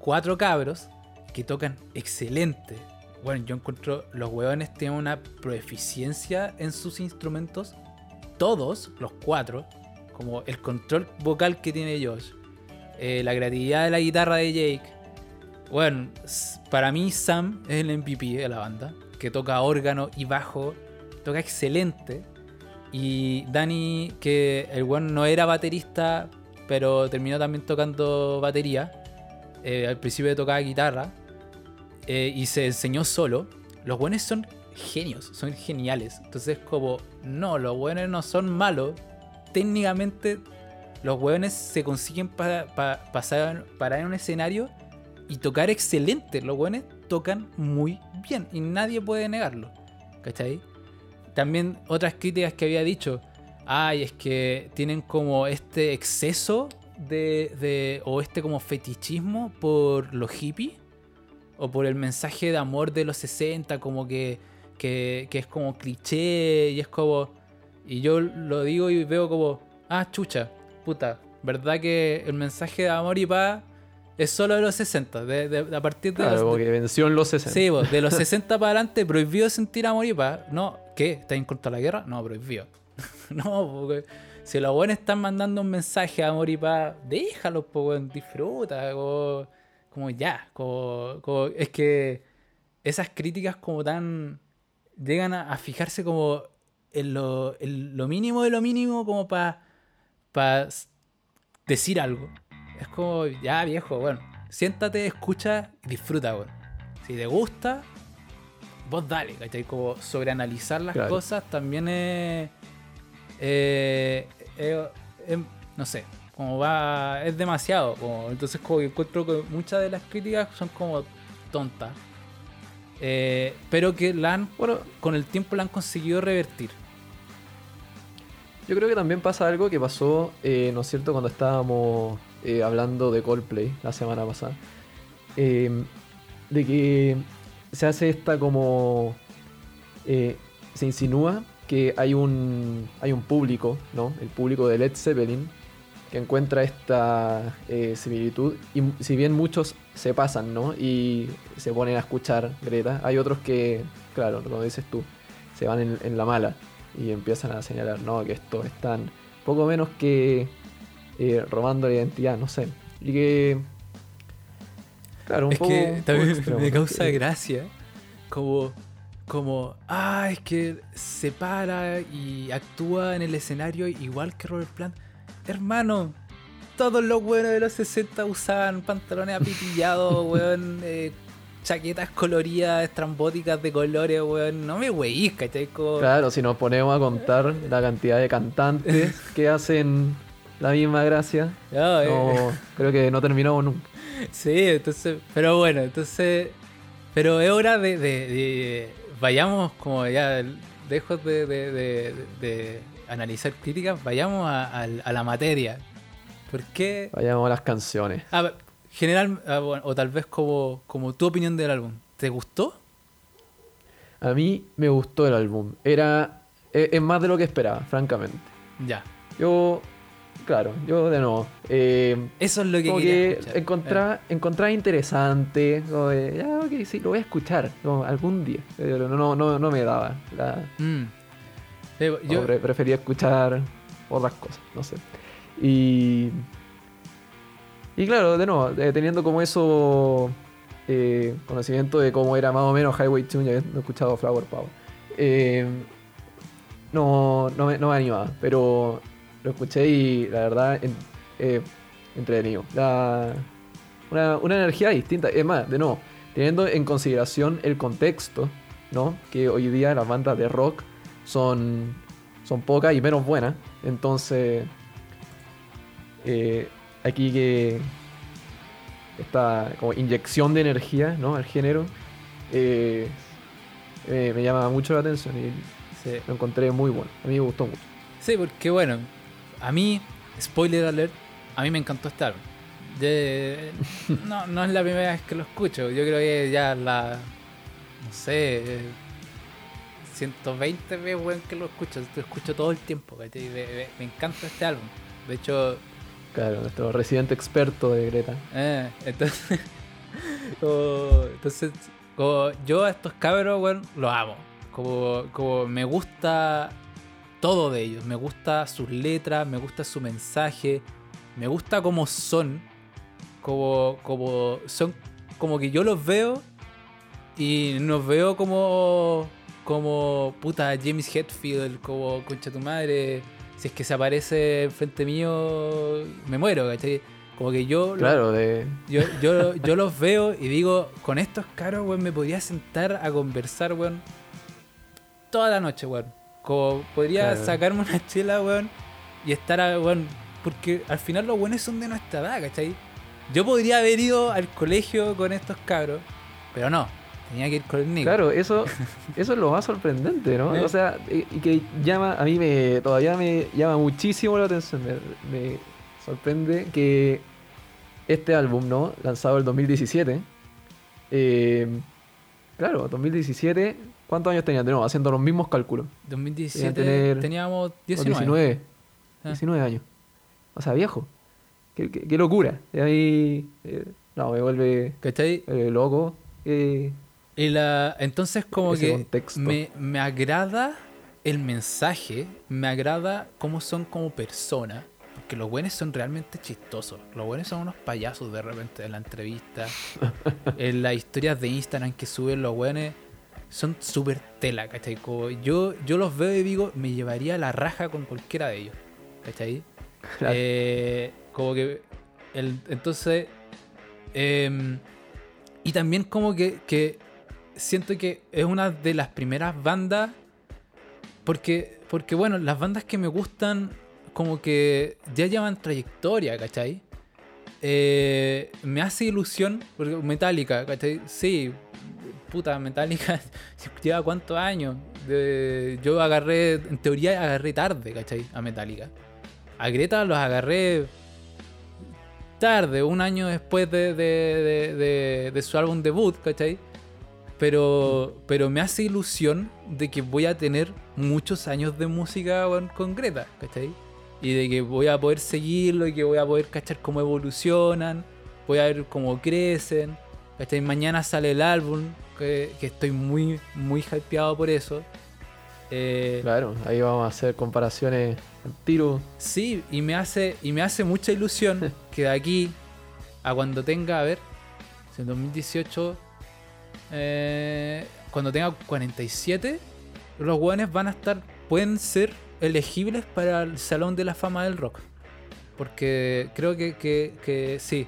cuatro cabros que tocan excelente. Bueno, yo encuentro los hueones tienen una proeficiencia en sus instrumentos. Todos, los cuatro, como el control vocal que tiene Josh, eh, la creatividad de la guitarra de Jake. Bueno, para mí Sam es el MVP de la banda, que toca órgano y bajo, toca excelente. Y Danny, que el weón no era baterista, pero terminó también tocando batería. Eh, al principio tocaba guitarra eh, y se enseñó solo. Los buenos son genios, son geniales. Entonces, como, no, los buenos no son malos. Técnicamente, los buenos se consiguen para pasar parar en un escenario y tocar excelente. Los buenos tocan muy bien y nadie puede negarlo. ¿Cachai? También otras críticas que había dicho. Ay, es que tienen como este exceso de, de- o este como fetichismo por los hippies o por el mensaje de amor de los 60 como que, que, que es como cliché y es como y yo lo digo y veo como ah chucha puta verdad que el mensaje de amor y paz es solo de los 60 de, de- a partir de Claro, los, como que venció en los 60. Sí, de los 60 para adelante, prohibido sentir amor y paz. No, ¿qué? ¿Estás en contra de la guerra? No, prohibido. <laughs> no, porque si los buenos están mandando un mensaje de amor y paz, déjalos, po, weón, disfruta, como, como ya. Como, como- es que esas críticas como tan... llegan a, a fijarse como en lo, en lo mínimo de lo mínimo como para decir algo. Es como, ya viejo, bueno, siéntate, escucha y disfruta, weón. Si te gusta, vos dale, ¿cachai? Como sobreanalizar las Claro. cosas también es, eh, eh, em, no sé, como va, es demasiado. Como, entonces como que encuentro que muchas de las críticas son como tontas. eh, pero que la han, Bueno, con el tiempo la han conseguido revertir. yo creo que también pasa algo que pasó, eh, ¿no es cierto?, cuando estábamos eh, hablando de Coldplay la semana pasada. Eh, de que se hace esta como... eh, se insinúa que hay un, hay un público, ¿no? El público de Led Zeppelin, que encuentra esta similitud. Y si bien muchos se pasan, ¿no? Y se ponen a escuchar Greta, hay otros que, claro, como dices tú, se van en, en la mala y empiezan a señalar, ¿no? Que estos están poco menos que eh, robando la identidad, no sé. Y que... Claro, un es poco... que también <laughs> extremo, me causa Que- gracia como como ah es que se para y actúa en el escenario igual que Robert Plant hermano todos los buenos de los 60 usaban pantalones apitillados weón <laughs> eh, chaquetas coloridas estrambóticas de colores weón no me weís ¿cachai? Como- Claro, si nos ponemos a contar la cantidad de cantantes <laughs> que hacen la misma gracia, No, no, creo que no terminamos nunca. Sí, entonces, pero bueno, entonces, pero es hora de, de- de- vayamos como ya, lejos de, de- analizar críticas, vayamos a, al- a la materia. ¿Por qué? Vayamos a las canciones. A general, ah, bueno, o tal vez como, como tu opinión del álbum, ¿te gustó? A mí me gustó el álbum. Era. Es, es más de lo que esperaba, francamente. Ya. Yo claro, yo de nuevo. eh, Eso es lo que como quería que encontraba, encontraba interesante. Como de, ya, ok, sí, lo voy a escuchar como algún día. Pero no, no, no me daba. La, Eh, mm. Yo, pre- prefería escuchar otras cosas, no sé. Y. Y claro, de nuevo, eh, teniendo como eso. eh, conocimiento de cómo era más o menos Highway Tune, ya habiendo escuchado Flower Power. eh, no, no, me, no me animaba, pero lo escuché y la verdad, en- eh, entretenido. La- una, una energía distinta. Es más, de nuevo, teniendo en consideración el contexto, ¿no? Que hoy día las bandas de rock son, son pocas y menos buenas. Entonces, eh, aquí que esta como inyección de energía, ¿no? Al género, eh, eh, me llama mucho la atención y sí. lo encontré muy bueno. A mí me gustó mucho. Sí, porque bueno, a mí, spoiler alert, a mí me encantó este álbum. De- no, no es la primera vez que lo escucho, yo creo que ya la, no sé, 120 veces weón, que lo escucho, lo escucho todo el tiempo, me- me encanta este álbum. De hecho, Claro, nuestro residente experto de Greta. eh, entonces, <laughs> como, entonces como yo a estos cabros, weón, los amo. Como, como me gusta todo de ellos. Me gusta sus letras, me gusta su mensaje, me gusta cómo son. Como, como son como que yo los veo y nos veo como como puta James Hetfield, como concha tu madre. Si es que se aparece enfrente mío, me muero, ¿cachai? Como que yo lo- Claro, de. yo, yo, yo los veo y digo, con estos caros, weón, me podría sentar a conversar, weón, toda la noche, weón. Como podría Claro. sacarme una chela, weón, y estar, a- weón, porque al final los buenos son de nuestra edad, ¿cachai? Yo podría haber ido al colegio con estos cabros, pero no, tenía que ir conmigo. Claro, eso, <laughs> eso es lo más sorprendente, ¿no? Eh. O sea, y, y que llama, a mí me todavía me llama muchísimo la atención. Me, me sorprende que este álbum, ¿no? Lanzado el 2017. eh, claro, 2017. ¿Cuántos años tenían? De nuevo, haciendo los mismos cálculos. 2017 tener- teníamos O 19. 19. Ah. 19 años. O sea, viejo. Qué, qué- qué locura. Y ahí. eh, no, me vuelve ¿Cachai? eh, loco. eh, Y la, entonces como que me, me agrada el mensaje, me agrada cómo son como personas, porque los buenos son realmente chistosos, los buenos son unos payasos de repente en la entrevista, <laughs> en las historias de Instagram que suben los buenos son súper tela, ¿cachai? Como yo, yo los veo y digo, me llevaría la raja con cualquiera de ellos, ¿cachai? <laughs> Claro. Eh, como que. el- entonces. em, y también como que, que siento que es una de las primeras bandas. Porque, porque bueno, las bandas que me gustan como que ya llevan trayectoria, ¿cachai? Eh, me hace ilusión, porque Metallica, ¿cachai? Sí, puta, Metallica <laughs> lleva cuántos años. De- yo agarré, en teoría agarré tarde, ¿cachai? A Metallica. A Greta los agarré tarde, un año después de, de- su álbum debut, ¿cachai? Pero, pero me hace ilusión de que voy a tener muchos años de música con Greta, ¿cachai? Y de que voy a poder seguirlo y que voy a poder cachar cómo evolucionan, voy a ver cómo crecen, ¿cachai? Mañana sale el álbum, que, que estoy muy, muy hypeado por eso. Eh, Claro, ahí vamos a hacer comparaciones al tiro. Sí, y me hace, y me hace mucha ilusión <laughs> que de aquí a cuando tenga, a ver, si en 2018, eh, cuando tenga 47, los hueones van a estar, pueden ser elegibles para el Salón de la Fama del Rock. Porque creo que, que, que sí,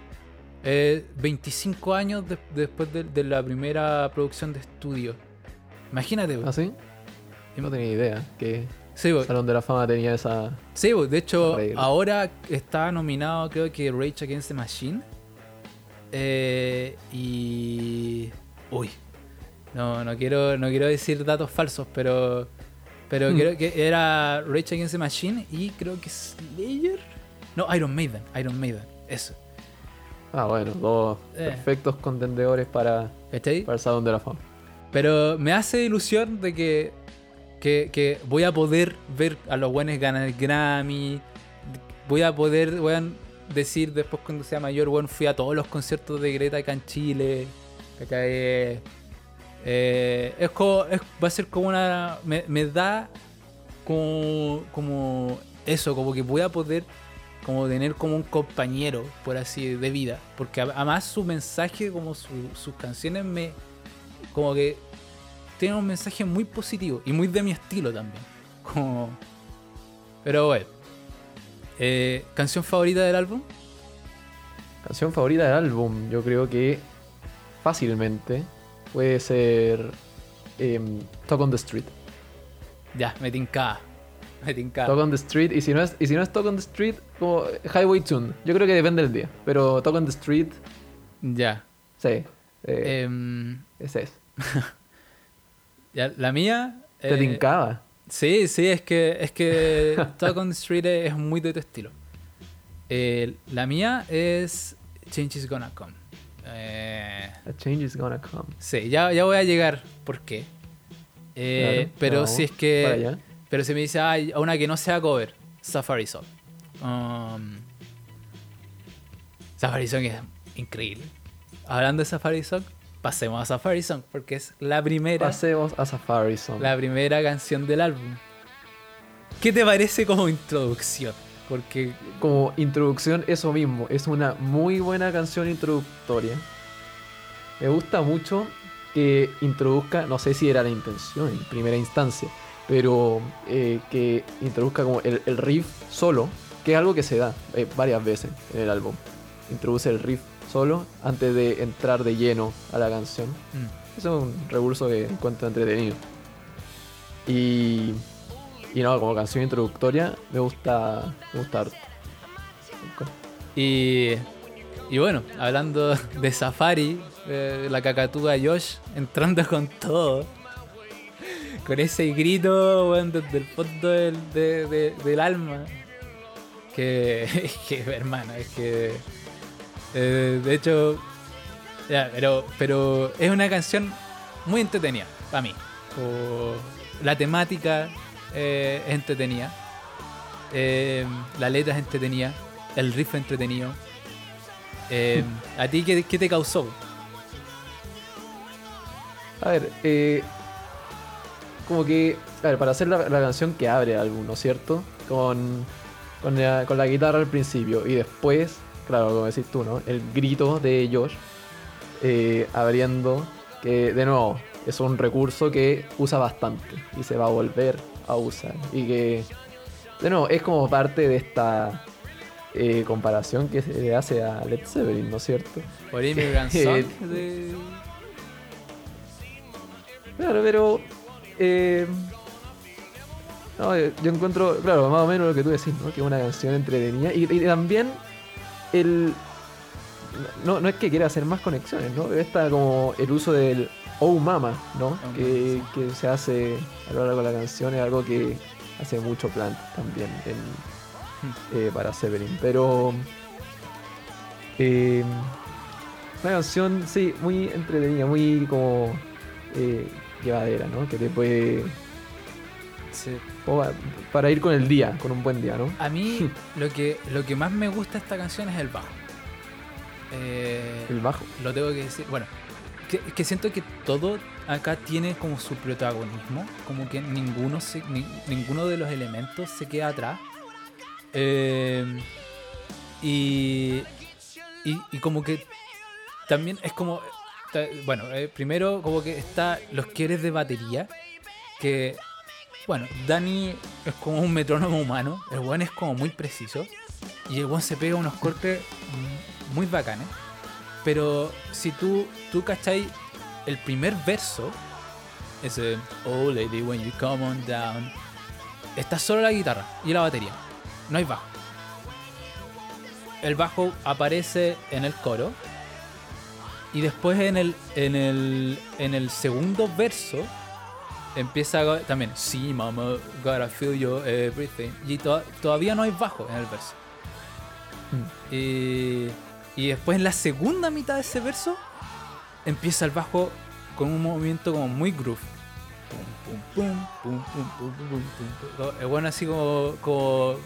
eh, 25 años de- después de, de la primera producción de estudio. Imagínate, ¿Ah, sí? No tenía idea que sí, bo- Salón de la Fama tenía esa. Sí, de hecho, ahora está nominado, creo que Rage Against the Machine. Eh, y. Uy. No, no quiero, no quiero decir datos falsos, pero. Pero Hmm. creo que era Rage Against the Machine y creo que Slayer. No, Iron Maiden. Iron Maiden. Eso. Ah, bueno, dos Eh. perfectos contendedores para, para el Salón de la Fama. Pero me hace ilusión de que, que, que voy a poder ver a los buenos ganar el Grammy. voy a poder, weón, decir después cuando sea mayor, weón, fui a todos los conciertos de Greta acá en Chile. Acá eh, eh, es como, es- va a ser como una, me, me da como, como eso, como que voy a poder como tener como un compañero, por así, de vida. Porque además su mensaje, como su- sus canciones, me como que tienen un mensaje muy positivo y muy de mi estilo también. <laughs> Como... Pero bueno. Eh, ¿Canción favorita del álbum? Canción favorita del álbum, yo creo que fácilmente puede ser em, Talk on the Street. Ya, me tincaba. <laughs> Me. Talk on the Street, y si no es, y si no es Talk on the Street, como Highway Tune. Yo creo que depende del día, pero Talk on the Street, Ya. sí, eh, Em, ese es. <laughs> ya, la mía. Te eh, tincaba. Sí, sí, es que, es que <laughs> Talk on the Street es muy de tu estilo. Eh, la mía es Change is Gonna Come. Eh, A change is gonna come. sí, ya, ya voy a llegar. ¿Por qué? Eh, Claro, pero si es para que. Pero se me dice, ay, a una que no sea cover, Safari Song. Um, Safari Song es increíble. Hablando de Safari Song, pasemos a Safari Song, porque es la primera, Pasemos a Safari Song. la primera canción del álbum. ¿Qué te parece como introducción? Porque Como introducción, eso mismo. Es una muy buena canción introductoria. Me gusta mucho que introduzca, no sé si era la intención en primera instancia, pero eh, que introduzca como el, el riff solo, que es algo que se da eh, varias veces en el álbum. Introduce el riff solo antes de entrar de lleno a la canción. mm, Eso es un recurso que encuentro entretenido. Y, y no, como canción introductoria me gusta, me gusta harto. Y, y bueno, hablando de Safari, eh, la cacatúa Josh entrando con todo. Con ese grito, weón, desde el fondo del, de- de- del alma. Que, <laughs> que, hermano, es que. eh, de hecho. ya, pero, pero es una canción muy entretenida para mí. La temática eh, es entretenida. Eh, la letra es entretenida. El riff es entretenido. ¿A ti qué, qué te causó? A ver, como que, a ver, para hacer la, la canción que abre el álbum, ¿no es cierto? Con, con, la, con la guitarra al principio y después, claro, como decís tú, ¿no? El grito de Josh eh, abriendo, que de nuevo es un recurso que usa bastante y se va a volver a usar. Y que, de nuevo, es como parte de esta eh, comparación que se le hace a Led Zeppelin, ¿no es cierto? Por Immigrant Song de- Claro, pero. Eh, no, yo encuentro, claro, más o menos lo que tú decís, ¿no? Que es una canción entretenida. Y, y también el. No, no es que quiera hacer más conexiones, ¿no? Está como el uso del Oh Mama, ¿no? Mama, que, que se hace a lo largo de la canción, es algo que hace mucho Plant también en, eh, para Zeppelin. Pero. eh, una canción, sí, muy entretenida, muy como eh, llevadera, ¿no? Que te puede. Sí. para ir con el día, con un buen día, ¿no? A mí <laughs> lo que, lo que más me gusta de esta canción es el bajo. Eh, El bajo. lo tengo que decir. Bueno, que, que siento que todo acá tiene como su protagonismo. Como que ninguno, se, ni- ninguno de los elementos se queda atrás. Eh, y, y, y como que también es como. Bueno, eh, primero como que está los quiebres de batería. Que, bueno, Dani es como un metrónomo humano. El buen es como muy preciso. Y el buen se pega unos cortes mm, muy bacanes. Pero si tú, tú el primer verso, ese Oh lady when you come on down, está solo la guitarra y la batería. No hay bajo. El bajo aparece en el coro. Y después en el, en el, en el segundo verso empieza también, sí, mama, gotta feel your everything. Y to todavía no hay bajo en el verso. Mm. Y, y, después en la segunda mitad de ese verso empieza el bajo con un movimiento como muy groove. es Bueno, así como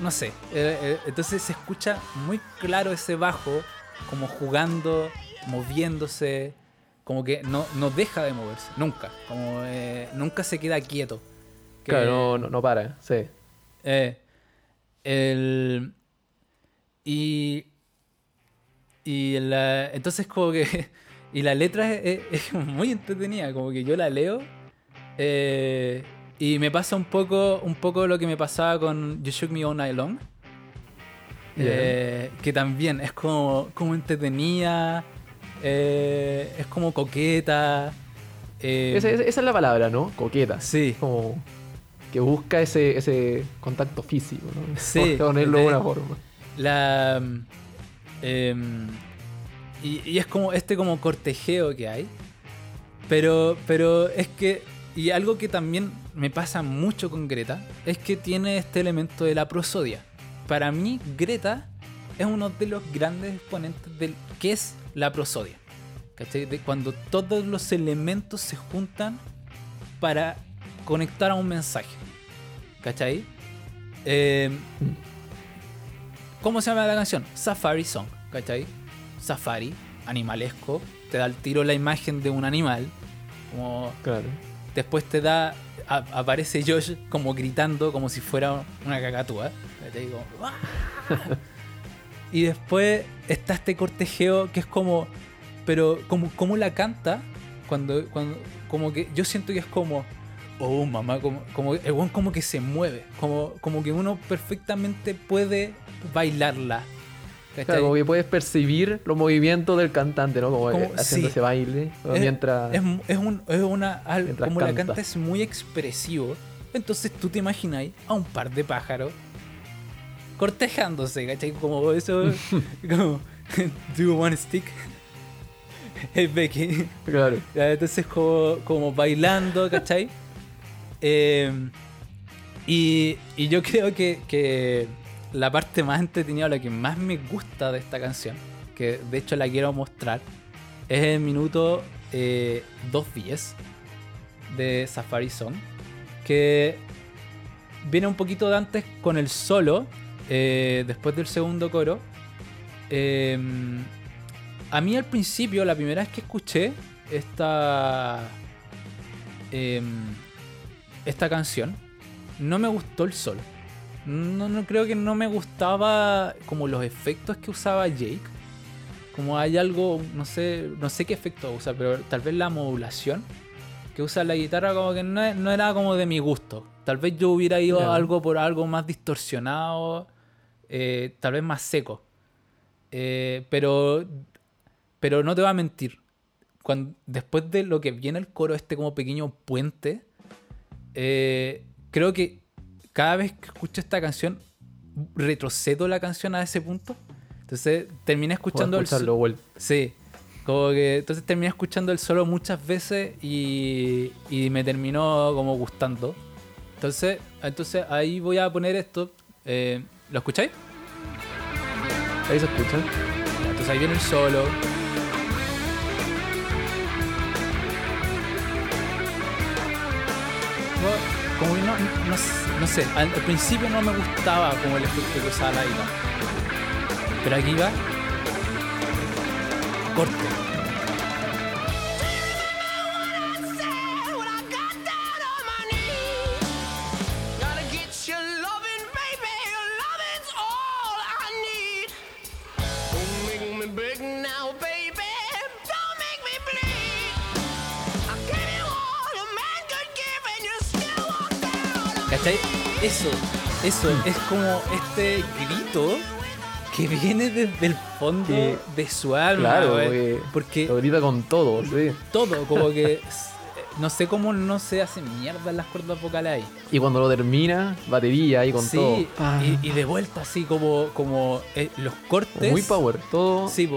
no sé. Eh, eh, entonces se escucha muy claro ese bajo como jugando, moviéndose, como que no, no deja de moverse, nunca. Como eh, nunca se queda quieto. Que- Claro, no, no, no para, sí. eh, el, y. Y la, entonces, como que. <laughs> Y la letra es, es- es muy entretenida, como que yo la leo. eh, y me pasa un poco, un poco lo que me pasaba con You Shook Me All Night Long. Eh, que también es como, como entretenida, eh, es como coqueta. eh, Esa, es la palabra, ¿no? Coqueta. Sí. Como que busca ese, ese contacto físico, ¿no? <laughs> Sí, ponerlo de una forma. La. em, y, y es como este como cortejeo que hay. Pero, pero es que. Y algo que también me pasa mucho con Greta es que tiene este elemento de la prosodia. Para mí, Greta es uno de los grandes exponentes del que es la prosodia. ¿Cachai? De cuando todos los elementos se juntan para conectar a un mensaje. ¿Cachai? Em, ¿Cómo se llama la canción? Safari Song, ¿cachai? Safari, animalesco, te da al tiro la imagen de un animal, como Claro. después te da, a- aparece Josh como gritando como si fuera una cacatúa, <laughs> y después está este cortejeo que es como, pero como, como la canta, cuando, cuando, como que yo siento que es como, oh mamá, como, como el weón como que se mueve, como, como que uno perfectamente puede bailarla. ¿cachai? Claro, como que puedes percibir los movimientos del cantante, ¿no? Como, Como- haciendo sí. ese baile Es- mientras... Es, es un, es una. al- como la canta. canta es muy expresivo, entonces tú te imagináis a un par de pájaros cortejándose, ¿cachai? Como eso. <laughs> como. <laughs> Do you want a stick? <laughs> Hey Becky. Claro. Entonces, como, como bailando, ¿cachai? Eh, y, y yo creo que, que la parte más entretenida, la que más me gusta de esta canción, que de hecho la quiero mostrar, es el minuto eh, 2.10 de Safari Song, que viene un poquito de antes con el solo, eh, después del segundo coro. Eh, a mí al principio, la primera vez que escuché esta, em, esta canción, no me gustó el solo. No, no creo que no me gustaba como los efectos que usaba Jake. Como hay algo, no sé, no sé qué efecto usa, pero tal vez la modulación que usa la guitarra como que no, no era como de mi gusto. Tal vez yo hubiera ido a algo por algo más distorsionado, eh, tal vez más seco. Eh, pero, pero no te voy a mentir. Cuando, después de lo que viene el coro, este como pequeño puente, eh, creo que cada vez que escucho esta canción, retrocedo la canción a ese punto. Entonces terminé escuchando el, vuelta. Sí. Como que entonces terminé escuchando el solo muchas veces y, y me terminó como gustando. Entonces, entonces ahí voy a poner esto. Eh, ¿Lo escucháis? Ahí se escucha. Entonces ahí viene el solo. No, Como que no, no, no sé, al, al principio no me gustaba como el efecto que usaba la guitarra. Pero aquí va. Corte. ¿Cachai? Eso, eso, es como este grito que viene desde el fondo Que- de su alma, Claro. Porque Lo grita con todo, sí. todo, como que s- no sé cómo no se hacen mierda las cuerdas vocales ahí. Y cuando lo termina, batería ahí con sí, todo. Y, y de vuelta así como, como eh, los cortes. Muy power. Todo. Sí,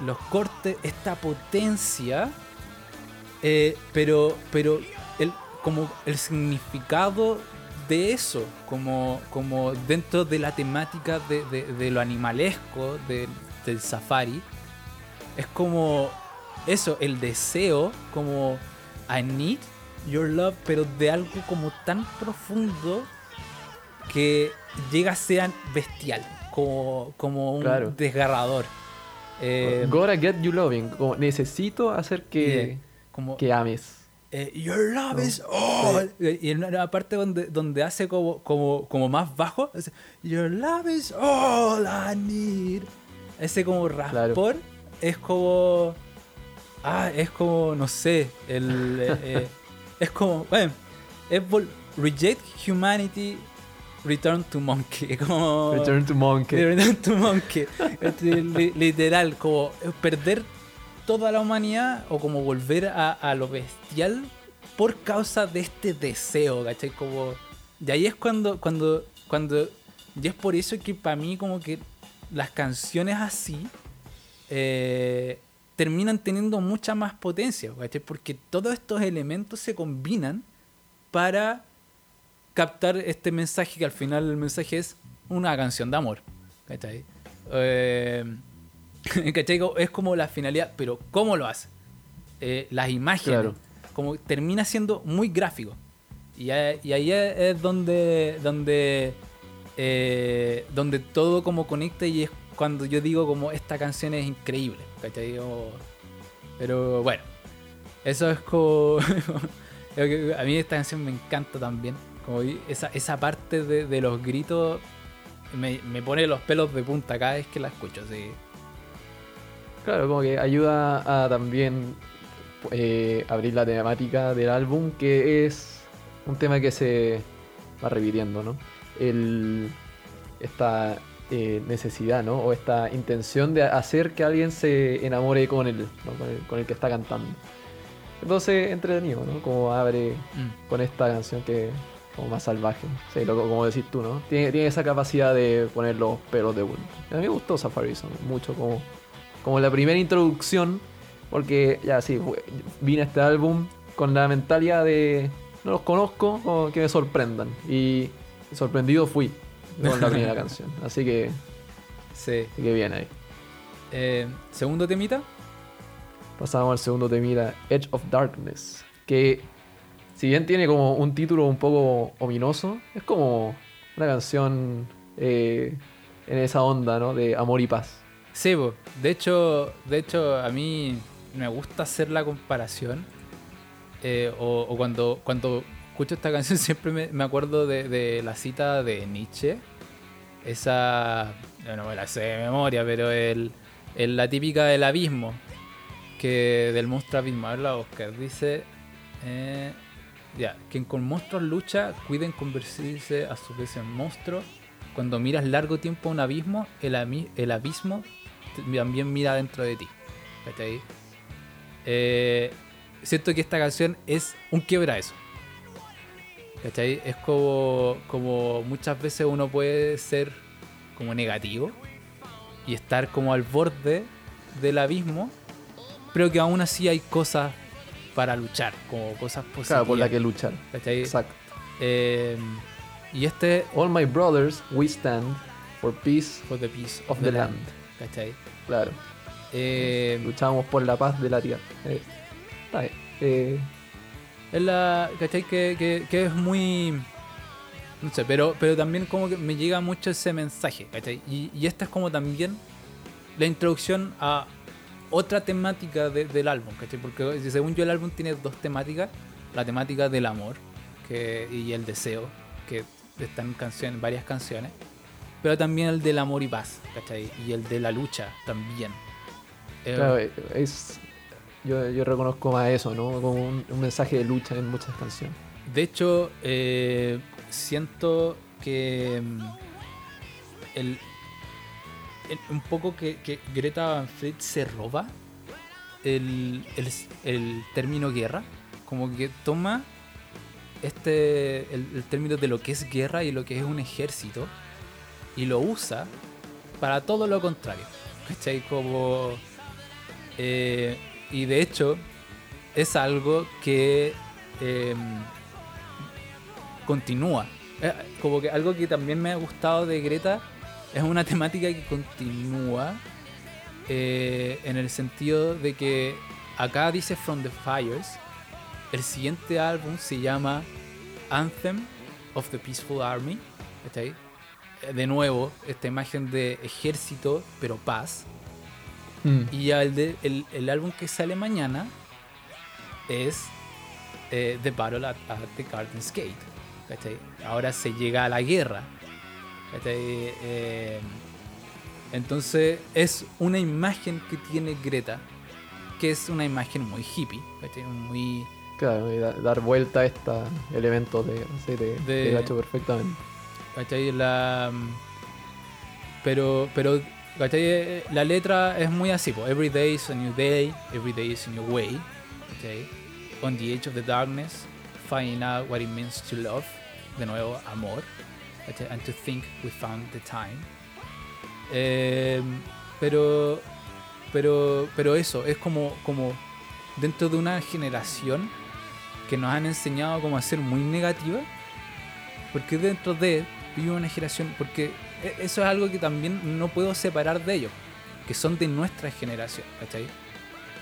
los cortes, esta potencia, eh, pero, pero el, como el significado de eso, como, como dentro de la temática de, de- de lo animalesco, de- del safari, es como eso, el deseo, como I need your love, pero de algo como tan profundo que llega a ser bestial, como, como un Claro. desgarrador. Eh, Gotta get you loving. Como necesito hacer que, yeah, como, que ames. Eh, Your love is all. Y en una parte donde, donde hace como, como, como más bajo, hace, Your love is all I need. Ese como raspor es como. Ah, es como, no sé, el. eh, eh, <laughs> es como. Bueno, es Reject Humanity, Return to Monkey. <laughs> Como, Return to Monkey. Return to Monkey. <laughs> Este, li- literal, como perder toda la humanidad o como volver a, lo bestial por causa de este deseo, ¿cachai? Como. De ahí es cuando. cuando, cuando y es por eso que para mí, como que las canciones así. eh, terminan teniendo mucha más potencia, ¿cachai? Porque todos estos elementos se combinan para captar este mensaje que al final el mensaje es una canción de amor. ¿Cachai? Eh, <laughs> ¿cachai? Es como la finalidad, pero ¿cómo lo hace? Eh, las imágenes. Claro. Como termina siendo muy gráfico. Y, ahí- y ahí es donde, donde, eh, donde todo como conecta y es cuando yo digo como esta canción es increíble. ¿cachai? O- pero bueno, eso es como... <laughs> A mí esta canción me encanta también. Como esa, esa parte de, de los gritos me, me pone los pelos de punta cada vez que la escucho. Así. Claro, como que ayuda a también eh, abrir la temática del álbum, que es un tema que se va repitiendo, ¿no? El, esta eh, necesidad, ¿no? O esta intención de hacer que alguien se enamore con él, ¿no? con, el, con el que está cantando. Entonces, entretenido, ¿no? Como abre Mm. con esta canción que como más salvaje. Sí, lo- como decís tú, ¿no? Tiene, tiene esa capacidad de poner los pelos de punta. A mí me gustó Safari Song mucho como, como la primera introducción, porque ya sí, vine a este álbum con la mentalidad de no los conozco, o que me sorprendan. Y sorprendido fui con la primera <laughs> canción. Así que, Sí. así que bien ahí. Eh, Segundo temita. Pasamos al segundo temita, Edge of Darkness, que si bien tiene como un título un poco ominoso, es como una canción eh, en esa onda, ¿no? De amor y paz. Sí, po. de hecho, de hecho a mí me gusta hacer la comparación. eh, o cuando, cuando escucho esta <laughs> canción siempre me, acuerdo de, la cita de Nietzsche. Esa, no me la sé de memoria, pero el, el- la típica del abismo, que del monstruo abismo. A ver la Oscar, dice... eh, ya, quien con monstruos lucha, cuiden convertirse a su vez en monstruo. Cuando miras largo tiempo a un abismo, el, el abismo también mira dentro de ti. ¿Cachai? Eh, siento que esta canción es un quiebra eso. ¿Cachai? Es como, como muchas veces uno puede ser como negativo y estar como al borde del abismo, pero que aún así hay cosas para luchar, como cosas positivas. Claro, por la que luchar. ¿cachai? Exacto. Eh, y este All my brothers, we stand for peace for the peace of the land. ¿Cachai? Claro. Eh, Luchábamos por la paz de la tierra. Eh, está bien. Eh, es la. ¿cachai? Que, que, que es muy. No sé, pero, pero también como que me llega mucho ese mensaje, ¿cachai? Y, y esta es como también la introducción a otra temática de- del álbum, ¿cachai? Porque según yo el álbum tiene dos temáticas. La temática del amor que, y el deseo, que están en canciones, varias canciones. Pero también el del amor y paz, ¿cachai? Y el de la lucha también. Eh, claro, eh, es, yo, yo reconozco más eso, ¿no? Como un, un mensaje de lucha en muchas canciones. De hecho, eh, siento que mm, el, el- un poco que, que Greta Van Fleet se roba el, el, el término guerra, como que toma este el, el término de lo que es guerra y lo que es un ejército y lo usa para todo lo contrario. ¿Cachai? Como eh, y de hecho es algo que em, continúa. Eh, como que algo que también me ha gustado de Greta es una <laughs> temática que continúa eh, en el sentido de que acá dice From the Fires, el siguiente álbum se llama Anthem of the Peaceful Army ¿cachai? De nuevo, esta imagen de ejército, pero paz. Mm. Y ya el, de- el, el álbum que sale mañana es eh, The Battle at, at the Garden's Gate. ¿cachai? Ahora se llega a la guerra. Eh, entonces es una imagen que tiene Greta, que es una imagen muy hippie, ¿cachai? muy... Claro, y da- dar vuelta a estos elementos de, te, De- te cacho perfectamente. La, pero, pero la letra es muy así, every day is a new day, every day is a new way, on the edge of the darkness, finding out what it means to love, de nuevo, amor, and to think we found the time. Eh, pero, pero, pero eso, es como, como dentro de una generación que nos han enseñado como a ser muy negativa, porque dentro de vive una generación, porque e- eso es algo que también no puedo separar de ellos, que son de nuestra generación, ¿cachai?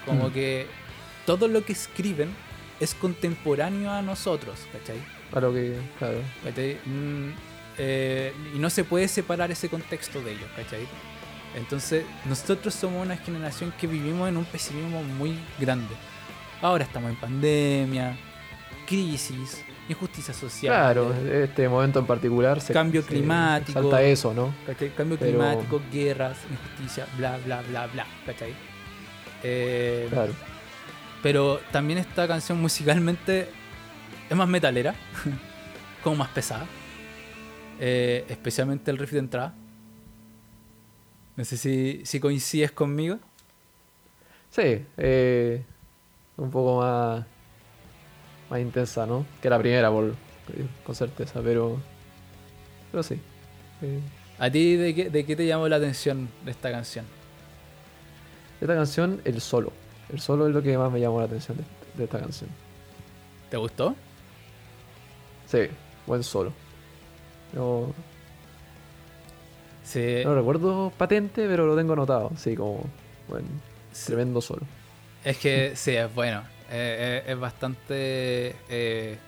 Como Mm. que todo lo que escriben es contemporáneo a nosotros, ¿cachai? Claro que, claro. ¿cachai? Mm, eh, y no se puede separar ese contexto de ellos, ¿cachai? Entonces, nosotros somos una generación que vivimos en un pesimismo muy grande. Ahora estamos en pandemia, crisis, injusticia social. Claro, este momento en particular se, Cambio se climático. Salta eso, ¿no? ¿cachai? Cambio Pero- climático, guerras, injusticia, bla, bla, bla, bla, ¿cachai? Eh, Claro. Pero también esta canción musicalmente es más metalera, <laughs> como más pesada. Eh, especialmente el riff de entrada. No sé si, si coincides conmigo. Sí, eh, un poco más, más intensa, ¿no? Que la primera, por, con certeza, pero, pero sí. Eh, ¿A ti de qué, de qué te llamó la atención de esta canción? esta canción, el solo. El solo es lo que más me llamó la atención de, de esta canción. ¿Te gustó? Sí, buen solo. No, Sí, no recuerdo patente, pero lo tengo anotado. Sí, como buen, sí. tremendo solo. Es que sí, es bueno. Eh, eh, es bastante. eh,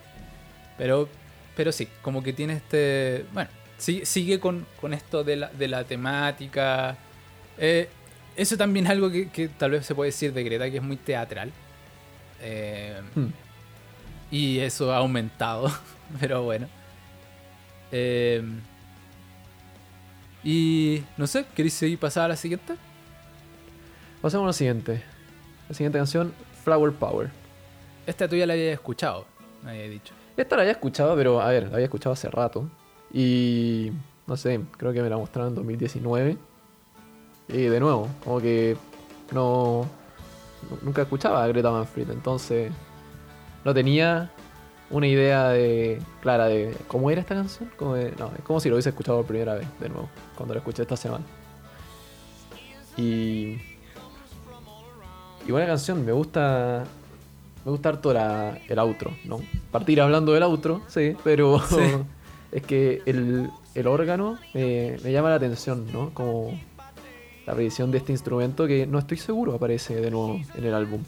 pero, pero sí, como que tiene este. Bueno, sí- sigue con, con esto de la, de la temática. Eh, eso también es algo que, que tal vez se puede decir de Greta, que es muy teatral. Hmm. y eso ha aumentado, <laughs> pero bueno. Y no sé, ¿queréis seguir pasar a la siguiente? Pasemos a la siguiente. La siguiente canción, Flower Power. Esta tuya la había escuchado, me había dicho. Esta la había escuchado, pero a ver, la había escuchado hace rato. Y no sé, creo que me la mostraron en 2019. Y de nuevo, como que no. Nunca escuchaba a Greta Van Fleet, entonces no tenía una idea de clara de cómo era esta canción. Como de- no, es como si lo hubiese escuchado por primera vez, de nuevo, cuando la escuché esta semana. Y. Y buena canción, me gusta. Me gusta harto la- el outro, ¿no? Partir hablando del outro, sí, pero <laughs> Sí. <laughs> es que el, el órgano me, me llama la atención, ¿no? Como la aparición de este instrumento que no estoy seguro aparece de nuevo en el álbum.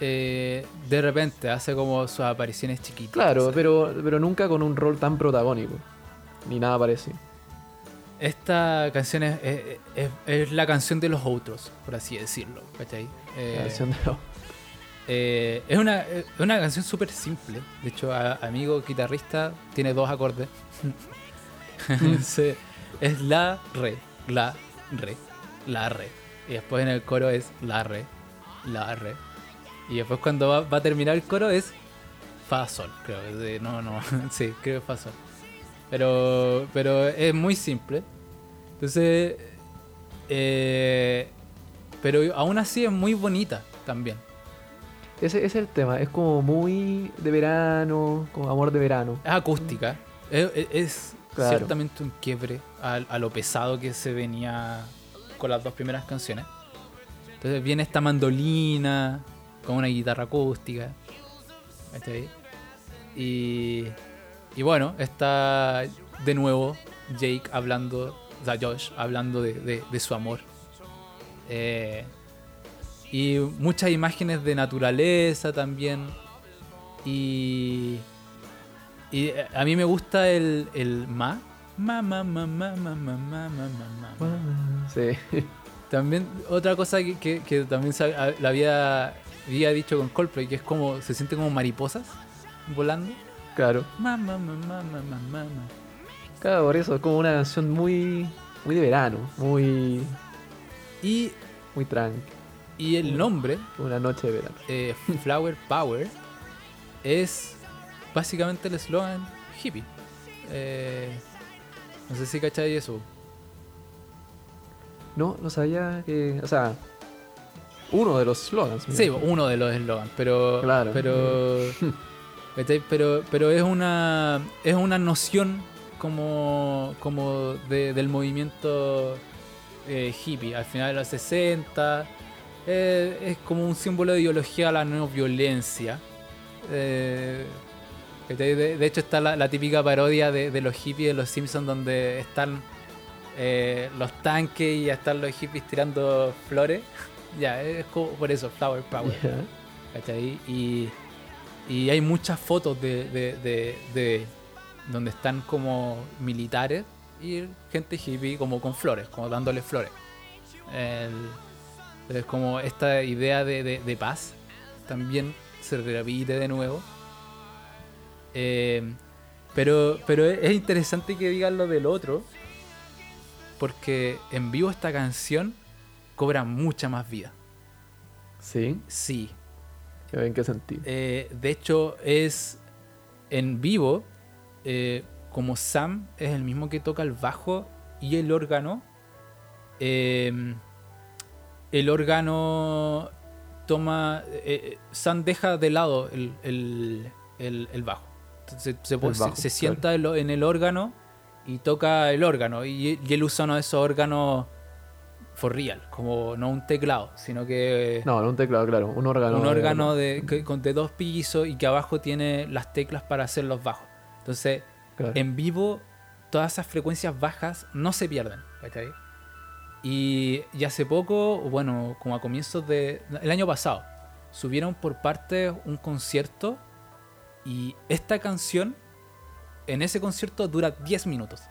eh, de repente hace como sus apariciones chiquitas. Claro, pero, pero nunca con un rol tan protagónico. Ni nada parecido. Esta canción es, es- es- es la canción de los otros, por así decirlo, ¿cachai? Eh, La canción de los- eh, es, una, es una canción súper simple. De hecho, a- amigo guitarrista tiene dos acordes. <laughs> Sí, es la, re, la, re, la, re. Y después en el coro es la, re, la, re. Y después cuando va, va a terminar el coro es fa, sol, creo. No, no, <laughs> sí, creo que es fa, sol. Pero, pero es muy simple. Entonces, eh, pero aún así es muy bonita también. Ese, ese es el tema, es como muy de verano, como amor de verano. Es acústica. Es, es- Claro. ciertamente un quiebre a, a lo pesado que se venía con las dos primeras canciones. Entonces viene esta mandolina con una guitarra acústica. ¿cachai? Y, y bueno, está de nuevo Jake hablando, o sea, Josh hablando de, de- de su amor. Eh, y muchas imágenes de naturaleza también. Y, y eh, a mí me gusta el, el ma, Mamá, mamá, mamá, mamá, mamá. Sí. También otra cosa que, que- que también la había, había dicho con Coldplay, que es como, se siente como mariposas volando. Claro. Mamá, mamá, mamá, mamá. Claro, por eso es como una canción muy, muy de verano, muy, Y, muy tranqui. y el nombre, Una noche de verano. eh, <laughs> Flower Power, es básicamente el eslogan hippie. Eh, no sé si cacháis eso. No, no sabía que. O sea, uno de los slogans. mira. Sí, uno de los eslogans, pero. Claro. Pero. <laughs> ¿cachai? Pero, pero es una. Es una noción como. como de- del movimiento eh, hippie. Al final de los 60. eh, es como un símbolo de ideología a la no violencia. Eh, de, de hecho está la, la típica parodia de, de los hippies de los Simpsons donde están los tanques y están los hippies tirando flores. <laughs> Ya, es como por eso, Flower Power. ¿cachai? Y, y hay muchas fotos de, de- de- de donde están como militares y gente hippie como con flores, como dándole flores. El- es como esta idea de, de- de paz también se repite de nuevo. Eh, pero, pero es es interesante que digan lo del otro, porque en vivo esta canción cobra mucha más vida. Sí. Sí, ¿En qué sentido? eh, de hecho, es en vivo, eh, como Sam es el mismo que toca el bajo y el órgano, eh, el órgano toma. eh, Sam deja de lado el, el- el- el bajo. Se, bajo, se- se sienta en el órgano y toca el órgano. Y, y él usa uno de esos órganos for real, como no un teclado, sino que No, no un teclado, claro. Un órgano. un órgano de, con- de dos pisos y que abajo tiene las teclas para hacer los bajos. Entonces, Claro. en vivo, todas esas frecuencias bajas no se pierden. ¿cachai? Y, y hace poco, bueno, como a comienzos de. El año pasado, subieron por parte un concierto y esta canción, en ese concierto, dura 10 minutos.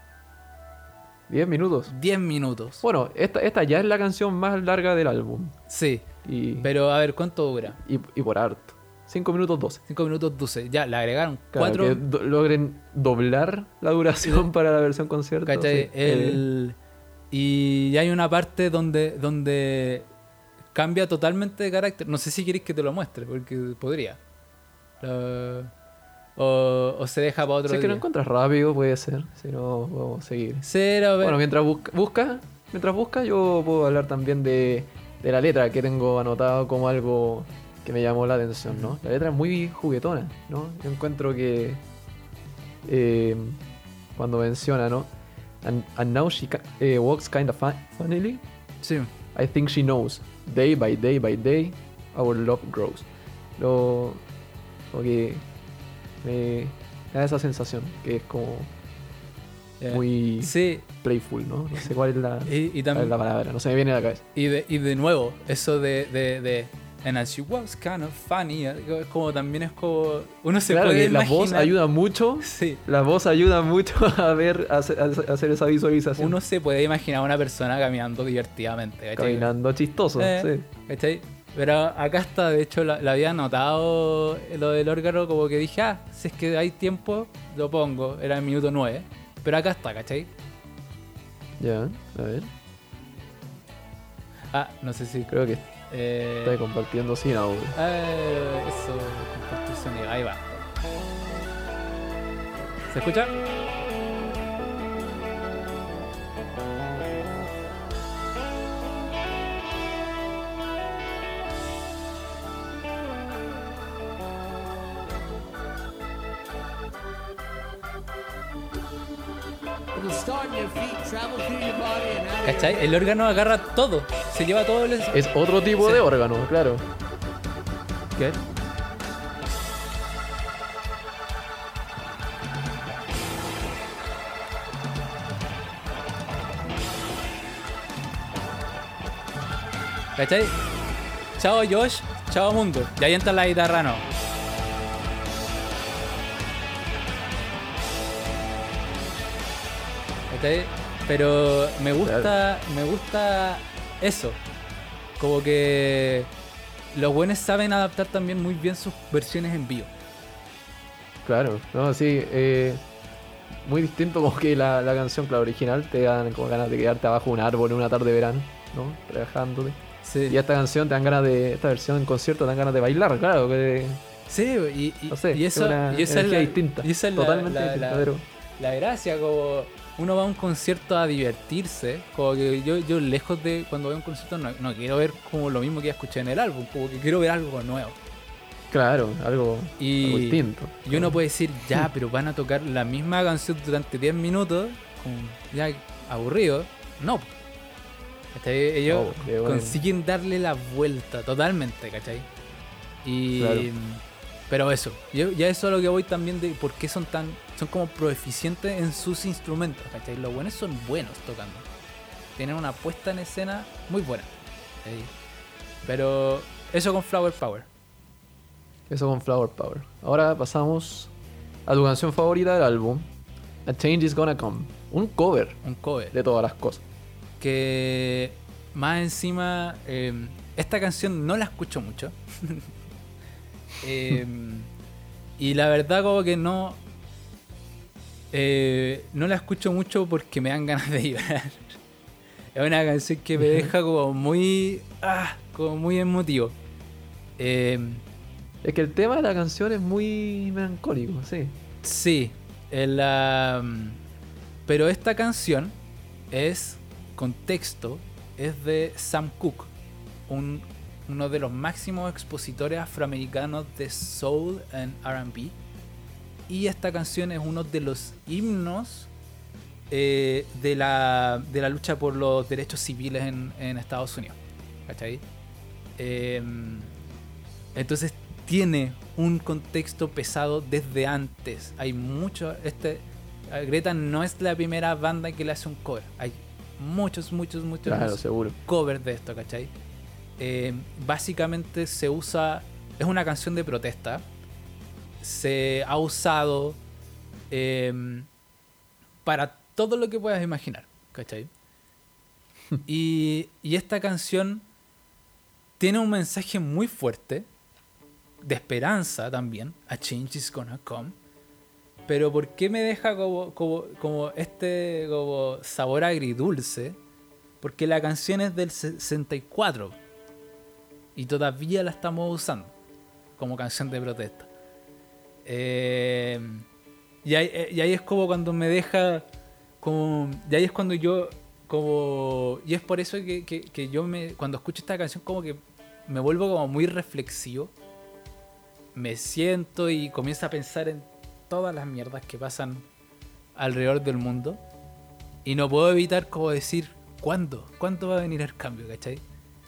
10 minutos. 10 minutos. Bueno, esta, esta ya es la canción más larga del álbum. Sí, Y, pero a ver, ¿cuánto dura? y, y por harto. 5 minutos 12. 5 minutos 12. Ya, le agregaron Claro, 4 que do- logren doblar la duración <laughs> para la versión concierto. ¿Cachai? sí. Eh, El- Y hay una parte donde, donde cambia totalmente de carácter. No sé si queréis que te lo muestre, porque podría. Lo- O, o se deja para otro si es que lo encuentras rápido, puede ser. Si no, vamos a seguir. Cero. Bueno, mientras busca, busca, mientras busca, yo puedo hablar también de, de la letra que tengo anotado como algo que me llamó la atención, ¿no? La letra es muy juguetona, ¿no? Yo encuentro que eh, cuando menciona, ¿no? And, and now she ca- eh, walks kind of funnily. Sí. I think she knows. Day by day by day, our love grows. Lo, como que me da esa sensación que es como Eh, muy Sí, playful, ¿no? No sé cuál es la, y, y cuál es también. la palabra, no se me viene a la cabeza. Y de, y de nuevo, eso de. de, de And as she was kind of funny. Es como también es como. Uno se claro puede que la imaginar. voz ayuda mucho, Sí. la voz ayuda mucho <laughs> a ver, a hacer, a hacer esa visualización. Uno se puede imaginar a una persona caminando divertidamente. ¿cachai? caminando chistoso, Eh, sí. ¿cachai? Pero acá está, de hecho, la, la había notado lo del órgano, como que dije, ah, si es que hay tiempo, lo pongo. Era el minuto 9. Pero acá está, ¿cachai? Ya, a ver, Ah, no sé si. creo que Eh, está compartiendo sin audio. eh, eso, compartir sonido. Ahí va. ¿Se escucha? ¿Cachai? El órgano agarra todo. Se lleva todo el. Es otro tipo Sí. de órgano, claro. ¿Qué? ¿Cachai? Chao Josh, chao mundo. Y ahí entra la guitarra, no. ¿Cachai? Pero me gusta, me gusta eso. Como que los buenos saben adaptar también muy bien sus versiones en vivo. Claro, no, sí. eh, muy distinto como que la, la canción, claro, original, te dan como ganas de quedarte abajo de un árbol en una tarde de verano, ¿no? Relajándote. Sí, Y esta canción te dan ganas de. Esta versión en concierto te dan ganas de bailar, claro. Que, sí y, y, no sé, y es eso, una y esa es la, distinta. y esa es la- totalmente la- distinta, la- pero. la gracia, como uno va a un concierto a divertirse, como que yo, yo lejos de cuando voy a un concierto no, no quiero ver como lo mismo que ya escuché en el álbum, como que quiero ver algo nuevo. Claro, algo, Y- algo distinto. Y uno puede decir, ya, pero van a tocar la misma canción durante 10 minutos, como ya aburrido. No. Ellos bueno. consiguen darle la vuelta totalmente, ¿cachai? Y. Claro. Pero eso, yo, ya eso es a lo que voy también de por qué son tan. Son como proeficientes en sus instrumentos, ¿cachai? Los buenos son buenos tocando. Tienen una puesta en escena muy buena. ¿cachai? Pero eso con Flower Power. Eso con Flower Power. Ahora pasamos a tu canción favorita del álbum. A Change is Gonna Come. Un cover Un cover. de todas las cosas. que más encima eh, esta canción no la escucho mucho <laughs> Eh, y la verdad como que no eh, no la escucho mucho porque me dan ganas de llorar <laughs> es una canción que me deja como muy ah, como muy emotivo Eh, Es que el tema de la canción es muy melancólico, sí. Sí, el, pero esta canción es contexto, es de Sam Cooke, un- uno de los máximos expositores afroamericanos de soul and R&B. Y esta canción es uno de los himnos eh, de, la, de la lucha por los derechos civiles en, en Estados Unidos. ¿Cachai? Em, entonces tiene un contexto pesado desde antes. Hay mucho. Este, Greta no es la primera banda que le hace un cover. Hay muchos, muchos, muchos Claro, seguro. covers de esto, ¿cachai? Eh, básicamente se usa. Es una canción de protesta. Se ha usado eh, para todo lo que puedas imaginar, ¿cachai? <laughs> y, y esta canción tiene un mensaje muy fuerte, de esperanza también, a change is gonna come. Pero ¿por qué me deja como, como, como este como sabor agridulce? Porque la canción es del 64 y todavía la estamos usando como canción de protesta. Eh, y, ahí, eh, y ahí es como cuando me deja como y ahí es cuando yo como y es por eso que, que- que yo me cuando escucho esta canción como que me vuelvo como muy reflexivo me siento y comienzo a pensar en todas las mierdas que pasan alrededor del mundo y no puedo evitar como decir ¿cuándo? ¿cuándo va a venir el cambio? ¿cachai?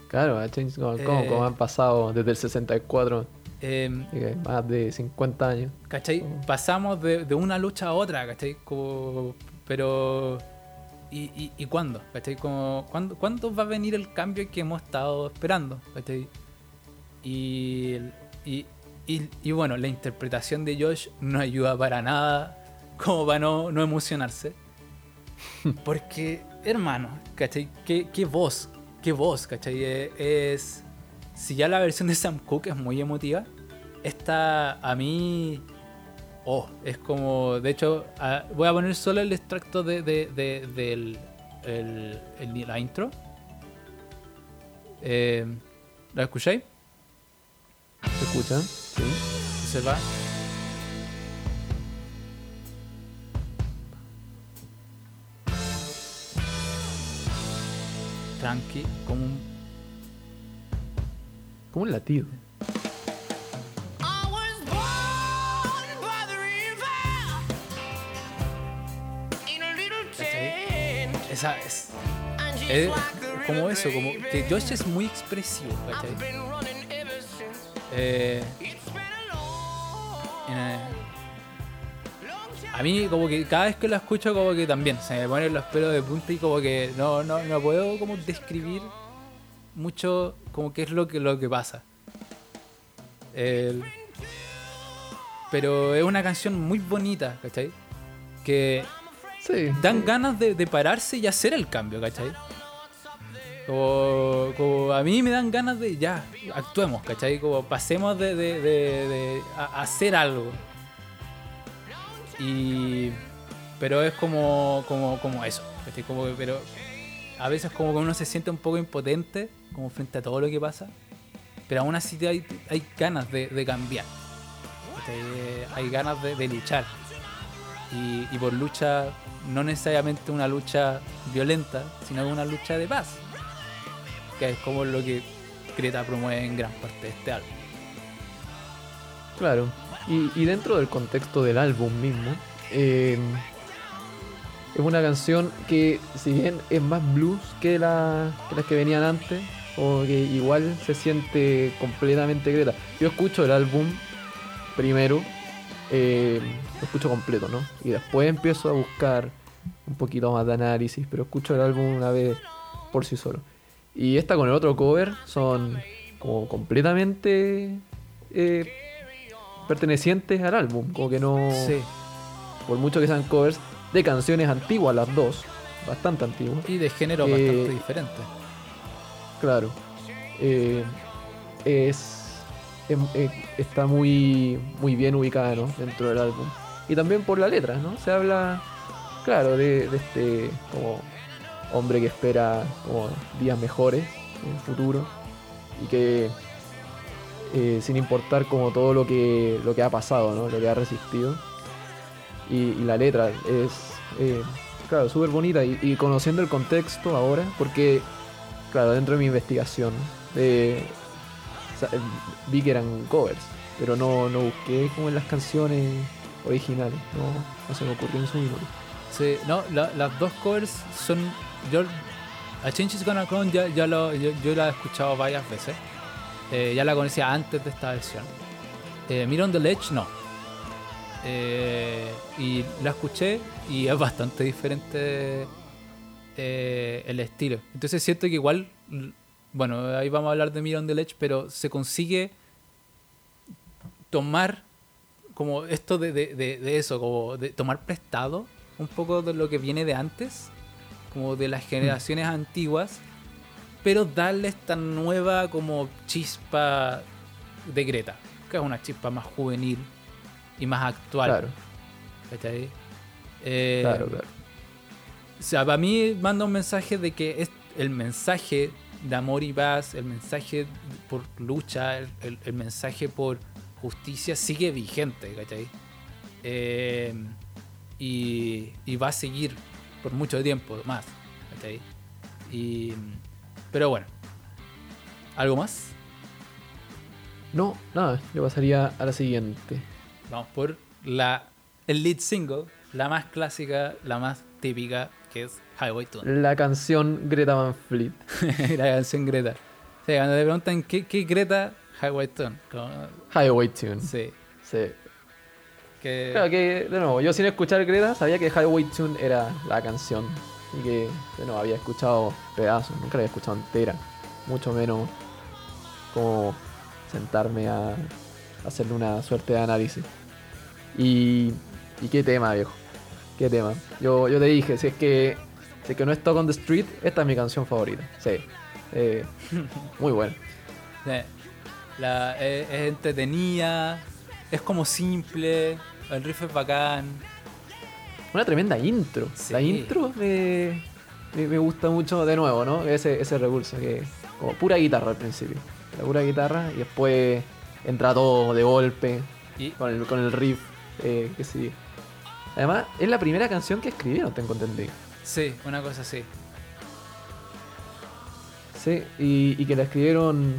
Claro, Come, Eh. como han pasado desde el 64, Em, así que más de 50 años. ¿Cachai? Pasamos de, de una lucha a otra, ¿cachai? Como, pero... ¿Y, y, y cuándo? ¿Cachai? Como, ¿cuándo, ¿Cuándo va a venir el cambio que hemos estado esperando? ¿Cachai? Y, y, y, y bueno, la interpretación de Josh no ayuda para nada como para no, no emocionarse. <laughs> Porque, hermano, ¿cachai? ¿Qué, qué voz? ¿Qué voz? ¿Cachai? Eh, Es... Si ya la versión de Sam Cooke es muy emotiva, esta a mí... Oh, es como... De hecho, voy a poner solo el extracto de, de- de- del el- el- la intro. Eh, ¿La escucháis? ¿Se escuchan? Sí. Se va. Tranqui, como un Como un latido. Esa es, just es like the como eso, como que Josh es muy expresivo. Eh, eh, a mí como que cada vez que lo escucho como que también se me ponen los pelos de punta y como que no, no, no puedo como describir mucho como qué es lo que, lo que pasa. El- pero es una canción muy bonita, ¿cachai? Que Sí. dan ganas de, de pararse y hacer el cambio, ¿cachai? Como, como a mí me dan ganas de ya, actuemos, ¿cachai? Como pasemos de, de- de- de a- hacer algo. Y. Pero es como, como, como eso, ¿cachai? Como que- pero a veces como que uno se siente un poco impotente, como frente a todo lo que pasa. Pero aún así hay, hay ganas de, cambiar. ¿cachai? Hay ganas de, luchar. Y, por lucha, no necesariamente una lucha violenta, sino una lucha de paz. Que es como lo que Greta promueve en gran parte de este álbum. Claro. Y, y dentro del contexto del álbum mismo, eh, es una canción que, si bien es más blues que, la, que las que venían antes, o que igual se siente completamente Greta. Yo escucho el álbum primero, eh, lo escucho completo, ¿no? Y después empiezo a buscar un poquito más de análisis, pero escucho el álbum una vez por sí solo. Y esta con el otro cover son como completamente eh, pertenecientes al álbum, como que no, Sí. por mucho que sean covers de canciones antiguas las dos, bastante antiguas. Y de género Eh, bastante diferente. Claro. Eh, es, em- eh, está muy, muy bien ubicada ¿no? dentro del álbum. Y también por la letra, ¿no? Se habla, claro, de, de este como hombre que espera como días mejores en el futuro y que eh, sin importar como todo lo que, lo que ha pasado, ¿no? Lo que ha resistido. Y, la letra es, eh, claro, súper bonita y, conociendo el contexto ahora, porque Claro, dentro de mi investigación eh, eh, vi que eran covers, pero no, no busqué como en las canciones originales, no, no se me ocurrió en su minuto. Sí, no, la- las dos covers son. Yo, a Change is Gonna Come ya, ya lo, yo, yo la he escuchado varias veces. Eh, ya la conocía antes de esta versión. Eh, Mirror on the Ledge, no. Eh, y la escuché y es bastante diferente eh, el estilo. Entonces siento que igual. Bueno, ahí vamos a hablar de Mirror on the Ledge, pero se consigue tomar como esto de, de- de- de eso, como de tomar prestado un poco de lo que viene de antes, como de las generaciones antiguas, pero darle esta nueva como chispa de Greta, que es una chispa más juvenil y más actual. Claro, ¿cachai? Eh, claro, claro. o sea, para mí manda un mensaje de que es el mensaje de amor y paz, el mensaje por lucha, el, el- el mensaje por justicia sigue vigente, ¿cachai? Eh, y, y va a seguir por mucho tiempo más, ¿cachai? Y, pero bueno, ¿algo más? No, nada, yo pasaría a la siguiente. Vamos por la, el lead single, la más clásica, la más típica, que es Highway Tune. La canción Greta Van Fleet. <laughs> la canción Greta. O sea, cuando te preguntan qué, qué Greta, Highway Tune. Como, Highway Tune. sí. Sí. Que, Claro que, de nuevo, yo sin escuchar Greta sabía que Highway Tune era la canción. Y que, de nuevo, había escuchado pedazos, nunca la había escuchado entera. Mucho menos como sentarme a hacerle una suerte de análisis. Y, y qué tema, viejo. Qué tema. Yo, yo te dije, si es que si es que no es Talk on the Street, esta es mi canción favorita. Sí. Eh, <laughs> muy buena. eh, la- es, es entretenida, es como simple, el riff es bacán. Una tremenda intro. Sí. La intro me, me, me gusta mucho de nuevo, ¿no? Ese, ese recurso que como pura guitarra al principio. La pura guitarra y después entra todo de golpe Y con el, con el riff eh, que sigue. Además, es la primera canción que escribieron, tengo entendido. sí, una cosa así. Sí, y, y que la escribieron,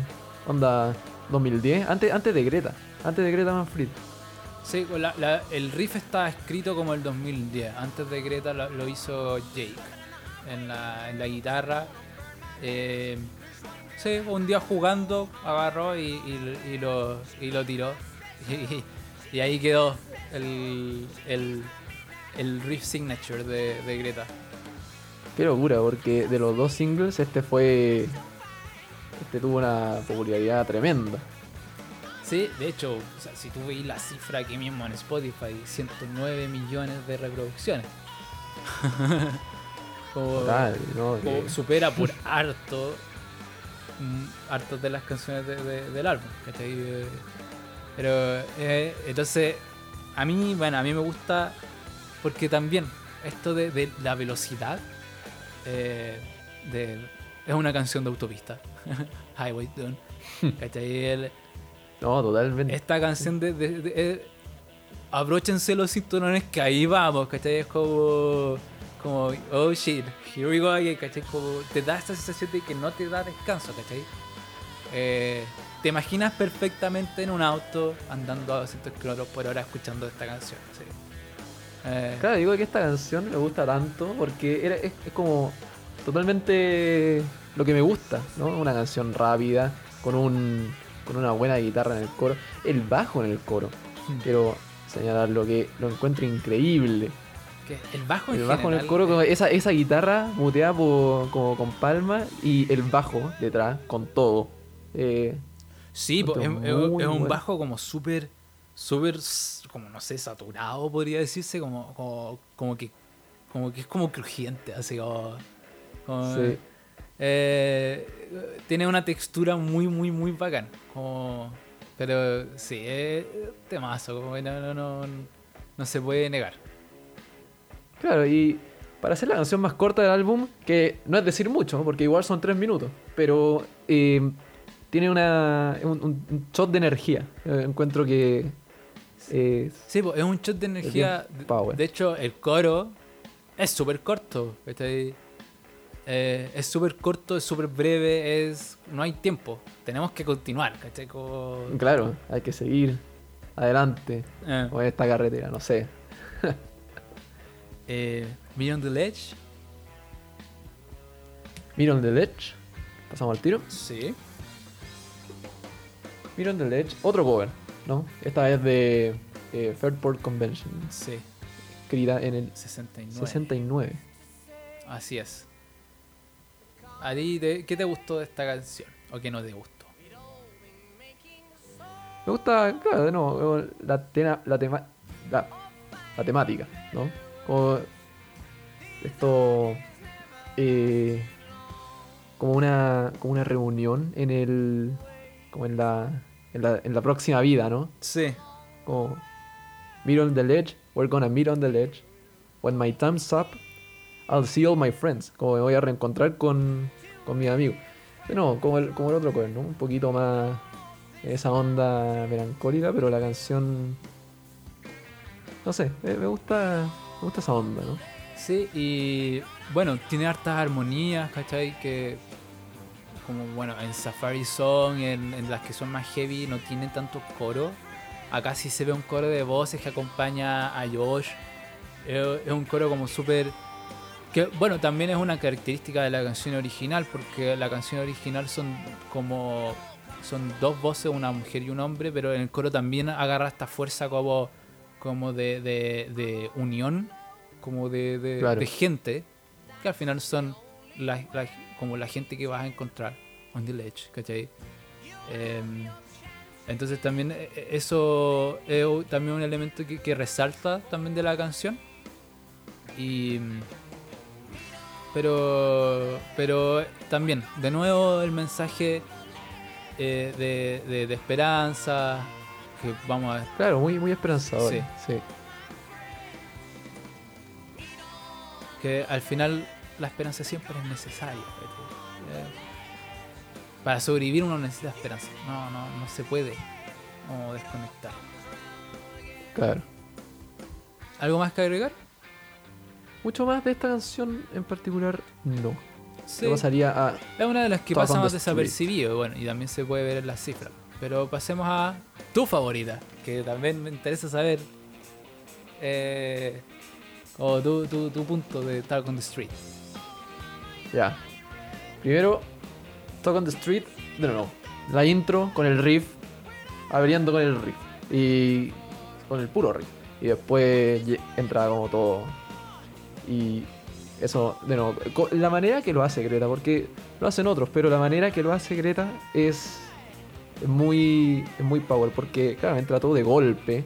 onda, 2010, antes, antes de Greta, antes de Greta Manfred. Sí, la- la- el riff estaba escrito como el 2010. Antes de Greta lo, lo hizo Jake en la, en la guitarra. Eh, sí, un día jugando agarró y, y- y lo, y lo tiró. <laughs> Y ahí quedó el, el, el riff signature de, de Greta. Qué locura, porque de los dos singles, este fue. Este tuvo una popularidad tremenda. Sí, de hecho, o sea, si tú veis la cifra aquí mismo en Spotify, 109 millones de reproducciones. <laughs> como, Total, ¿no? como Que- supera por <laughs> harto mm, harto de las canciones de- de- del álbum ¿cachai? Eh, pero eh, entonces a mí bueno a mí me gusta porque también esto de, de la velocidad eh, de- es una canción de autopista <laughs> Highway Tune <laughs> ¿cachai? El- No, totalmente. esta canción de, de- eh, abróchense los cinturones que ahí vamos, ¿cachai? Es como, como, oh shit, here we go again, ¿cachai? Como te da esta sensación de que no te da descanso, ¿cachai? Eh, te imaginas perfectamente en un auto andando a 200 kilómetros por hora escuchando esta canción, ¿sí? Eh, Claro, digo que esta canción me gusta tanto porque era, es, es como totalmente lo que me gusta, ¿no? Una canción rápida, con un con una buena guitarra en el coro, el bajo en el coro. Hmm. Quiero señalar lo que lo encuentro increíble. que el bajo en El bajo en el coro, eh, esa, esa guitarra muteada por- como con palma y el bajo detrás con todo. Eh, Sí, es, un bajo como súper, súper, como no sé, saturado podría decirse, como, como, como que, como que es como crujiente, así como, como- Sí. eh, tiene una textura muy, muy, muy bacán, como, pero sí, es temazo, como que no, no, no, no se puede negar. Claro, y para hacer la canción más corta del álbum, que no es decir mucho, porque igual son tres minutos, pero eh, tiene una, un, shot de energía. Eh, encuentro que eh, Sí, es un shot de energía. power. de hecho, el coro es súper corto. ¿cachai? Eh, es súper corto, es súper breve, es no hay tiempo. Tenemos que continuar, ¿cachai? Como- claro, hay que seguir adelante eh, con esta carretera, no sé. <laughs> eh, Beyond the Ledge, Mirror on the Ledge, pasamos al tiro. sí. Mirror on the Ledge, otro cover, ¿no? Esta vez de eh, Fairport Convention, Sí, escrita en el 69. 69. Así es. ¿A ti te- qué te gustó de esta canción? ¿O qué no te gustó? Me gusta, claro, de nuevo, la, tena- la, tema- la, la temática, ¿no? Como esto, eh, como una, como una reunión en el, como en la, en la, en la próxima vida, ¿no? Sí. Como, meet on the ledge, we're gonna meet on the ledge. When my time's up, I'll see all my friends. Como me voy a reencontrar con, con mis amigos. De nuevo, como el, como el otro cover, ¿no? Un poquito más esa onda melancólica, pero la canción. No sé, me, me gusta. Me gusta esa onda, ¿no? Sí, y bueno, tiene hartas armonías, ¿cachai? Que como bueno, en Safari Song, en, en las que son más heavy, no tienen tanto coro. Acá sí se ve un coro de voces que acompaña a Josh. Es un coro como súper... Que bueno, también es una característica de la canción original, porque la canción original son como... Son dos voces, una mujer y un hombre, pero en el coro también agarra esta fuerza como, como de, de, de unión, como de, de, Claro. de gente, que al final son la, la- como la gente que vas a encontrar on the ledge, ¿cachai? Em, entonces también eh, eh, eso es también un elemento que, que resalta también de la canción. Y mm, pero pero también, de nuevo el mensaje eh, de, de- de esperanza que vamos a ver. Claro, muy, muy esperanzador. Sí. sí. que al final la esperanza siempre es necesaria. para sobrevivir uno necesita esperanza. No, no, no se puede como desconectar. Claro. ¿Algo más que agregar? Mucho más de esta canción en particular, no. Sí. Pasaría a. Es una de las que pasa más desapercibido, bueno, y también se puede ver en las cifras. Pero pasemos a tu favorita, que también me interesa saber eh, o tu, tu, tu punto de Talk on the Street. Ya. Primero, Talk on the Street. No, no. La intro con el riff. Abriendo con el riff. Y. Con el puro riff. Y después entra como todo. Y. Eso, de nuevo. La manera que lo hace Greta, porque lo hacen otros, pero la manera que lo hace Greta es. muy. muy power. Porque, claro, entra todo de golpe.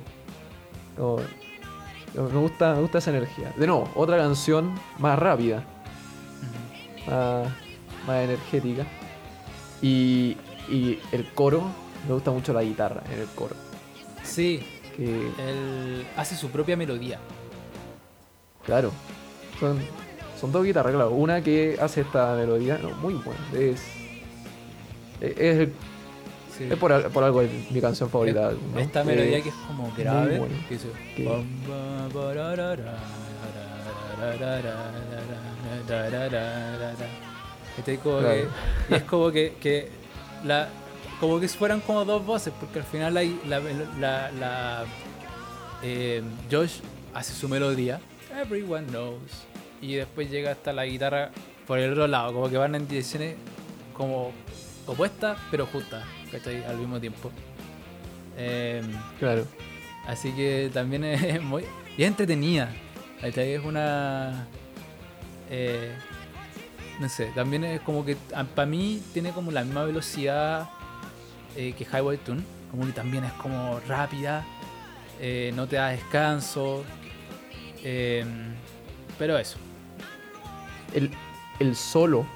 Me gusta, me gusta esa energía. De nuevo, otra canción más rápida, más, más energética. Y, y el coro, me gusta mucho la guitarra en el coro. Sí, Que, él hace su propia melodía. claro, son, son dos guitarras, claro. Una que hace esta melodía, no, muy buena. Es, es, es el- Sí. es por, al- por algo es mi canción favorita. ¿no? Esta melodía que es como grave. que Que- este es como que, la, como que fueran como dos voces, porque al final la, la, eh, Josh hace su melodía, Everyone Knows, y después llega hasta la guitarra por el otro lado, como que van en direcciones como opuestas, pero justas. Al mismo tiempo. Em, claro. Así que también es muy... Y es entretenida. ¿cachai? Es una eh, no sé, también es como que. Para mí tiene como la misma velocidad eh, que Highway Tune. Como que también es como rápida. eh, no te da descanso. em, pero eso. el, el solo,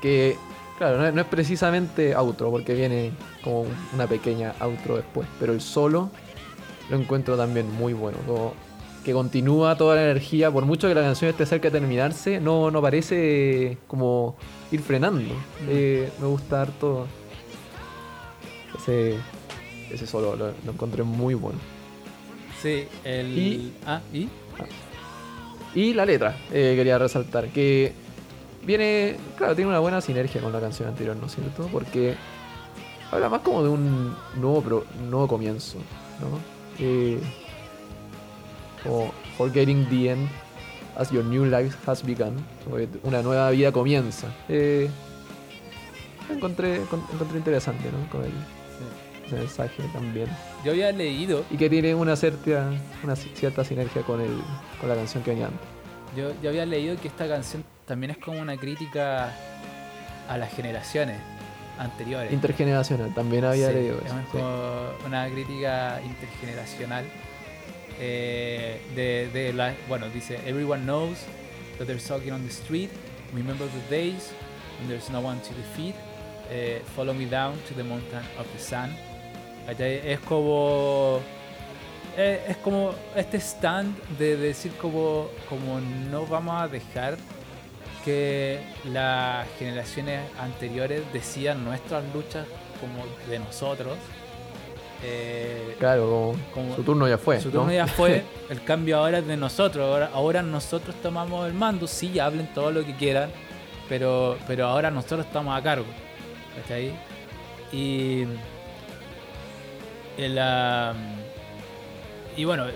que claro, no es, precisamente outro, porque viene como una pequeña outro después, pero el solo lo encuentro también muy bueno, que continúa toda la energía, por mucho que la canción esté cerca de terminarse, no, no parece como ir frenando. Eh, me gusta harto ese, ese solo, lo, lo encontré muy bueno. Sí, el. Y- Ah, ¿y? Y la letra, eh, quería resaltar, que viene, claro, tiene una buena sinergia con la canción anterior, ¿no es cierto? Porque habla más como de un nuevo, pro- nuevo comienzo, ¿no? Eh, como forgetting the end as your new life has begun, una nueva vida comienza. Eh, encontré, encon- encontré interesante, ¿no? Con el, ese mensaje también. Yo había leído Y que tiene una cierta, una cierta sinergia con, el, con la canción que venía antes. Yo, yo había leído que esta canción también es como una crítica a las generaciones anteriores. Intergeneracional, también había Sí, leído es eso. sí. como una crítica intergeneracional eh, de, la, bueno, dice, everyone knows that there's talking on the street, remember the days when there's no one to defeat, eh, follow me down to the mountain of the sun. Es como eh, es como este stand de decir como, como no vamos a dejar que las generaciones anteriores decían nuestras luchas como de nosotros. Eh, Claro, como, su turno ya fue. su ¿no? turno ya fue, <laughs> el cambio ahora es de nosotros, ahora, ahora nosotros tomamos el mando, sí, hablen todo lo que quieran, pero, pero ahora nosotros estamos a cargo. ¿Cachai? Y el, ah, y bueno,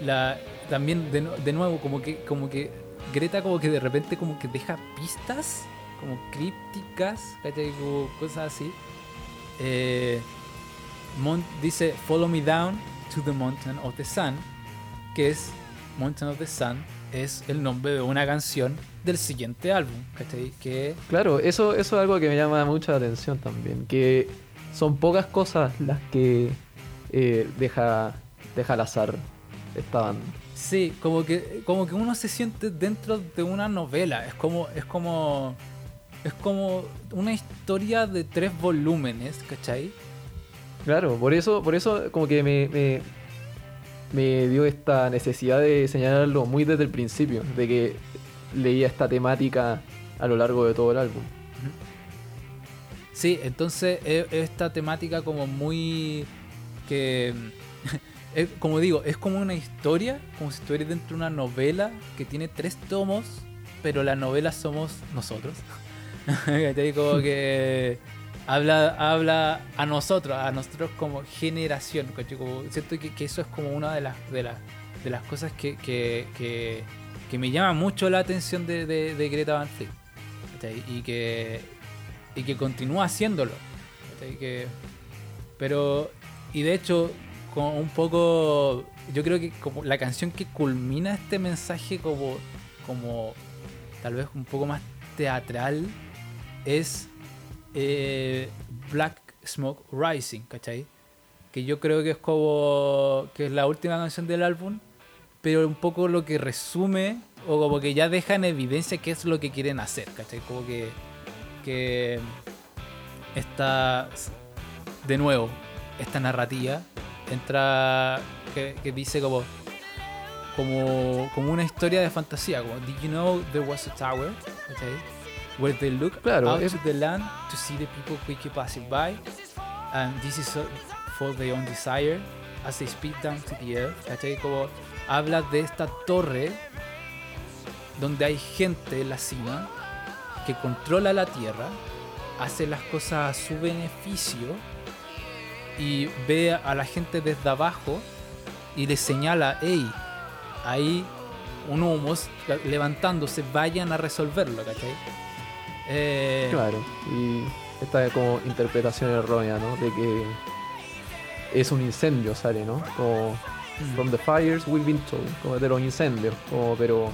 la, también de, nu- de nuevo como que como que Greta como que de repente como que deja pistas como crípticas. Como cosas así. Eh, Mon- dice Follow me down to the mountain of the sun, que es Mountain of the Sun es el nombre de una canción del siguiente álbum, ¿cachai? Que Claro, eso, eso es algo que me llama mucho la atención también. Que son pocas cosas las que eh, deja, deja al azar esta banda. Sí, como que, como que uno se siente dentro de una novela. Es como, es como, es como una historia de tres volúmenes, ¿cachai? Claro, por eso, por eso como que me, me, me dio esta necesidad de señalarlo muy desde el principio, de que leía esta temática a lo largo de todo el álbum. Sí, entonces es, es esta temática como muy que es- <laughs> como digo, es como una historia, como si estuvieras dentro de una novela que tiene tres tomos, pero la novela somos nosotros. <laughs> ¿Cachai? como que <laughs> habla, habla a nosotros, a nosotros como generación. Como, siento que, eso es como una de las, de las, de las cosas que, que, que, me llama mucho la atención de, de, Greta Van Fleet. Y que, y que continúa haciéndolo. Que, pero, y de hecho, con un poco, yo creo que como la canción que culmina este mensaje como, como tal vez un poco más teatral es eh, Black Smoke Rising, ¿cachai? Que yo creo que es como, que es la última canción del álbum pero un poco lo que resume o como que ya deja en evidencia qué es lo que quieren hacer, ¿cachai? Como que, que esta, de nuevo, esta narrativa entra, que, que dice como, como, como una historia de fantasía, como, did you know there was a tower, ¿cachai? Where they look Claro, out es- to the land to see the people quickly passing by, and this is uh, for their own desire, as they speed down to the earth, ¿cachai? Como habla de esta torre donde hay gente en la cima que controla la tierra, hace las cosas a su beneficio y ve a la gente desde abajo y le señala, hey, hay un humo levantándose, vayan a resolverlo, ¿cachai? Eh, Claro, y esta como interpretación errónea, ¿no? De que es un incendio, sale, ¿no? Como mm, From the fires we've been told, como de los incendios, como, pero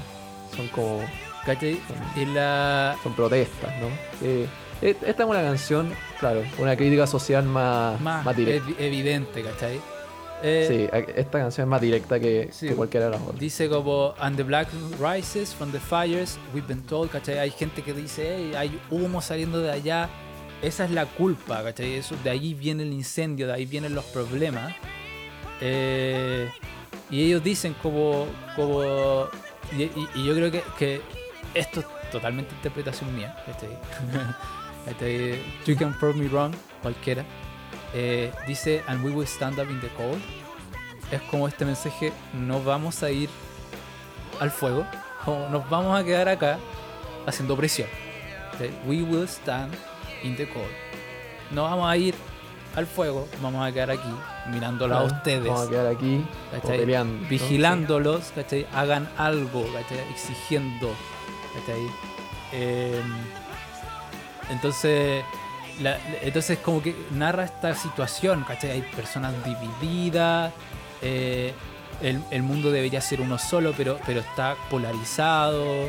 son como, ¿cachai? Y la... son protestas, ¿no? Eh, eh, esta es una canción, claro, una crítica social más, Más, más directa. evi- evidente, ¿cachai? Eh, Sí, esta canción es más directa que, Sí. que cualquiera de las otras. Dice como, and the black rises from the fires, we've been told, ¿cachai? Hay gente que dice, hey, hay humo saliendo de allá. Esa es la culpa, ¿cachai? Eso, de ahí viene el incendio, de ahí vienen los problemas. Eh, y ellos dicen como, como y, y- y yo creo que, que esto es totalmente interpretación mía. ¿cachai? <laughs> You can prove me wrong, cualquiera. Eh, dice, and we will stand up in the cold es como este mensaje, no vamos a ir al fuego, como nos vamos a quedar acá haciendo presión. We will stand in the cold. No vamos a ir al fuego, vamos a quedar aquí mirándola a ustedes, Vamos a quedar aquí vigilándolos, ¿cachai? hagan algo, ¿cachai? exigiendo. ¿cachai? Eh, entonces, entonces como que narra esta situación, ¿cachai? Hay personas divididas, eh, el, mundo debería ser uno solo, pero, pero está polarizado,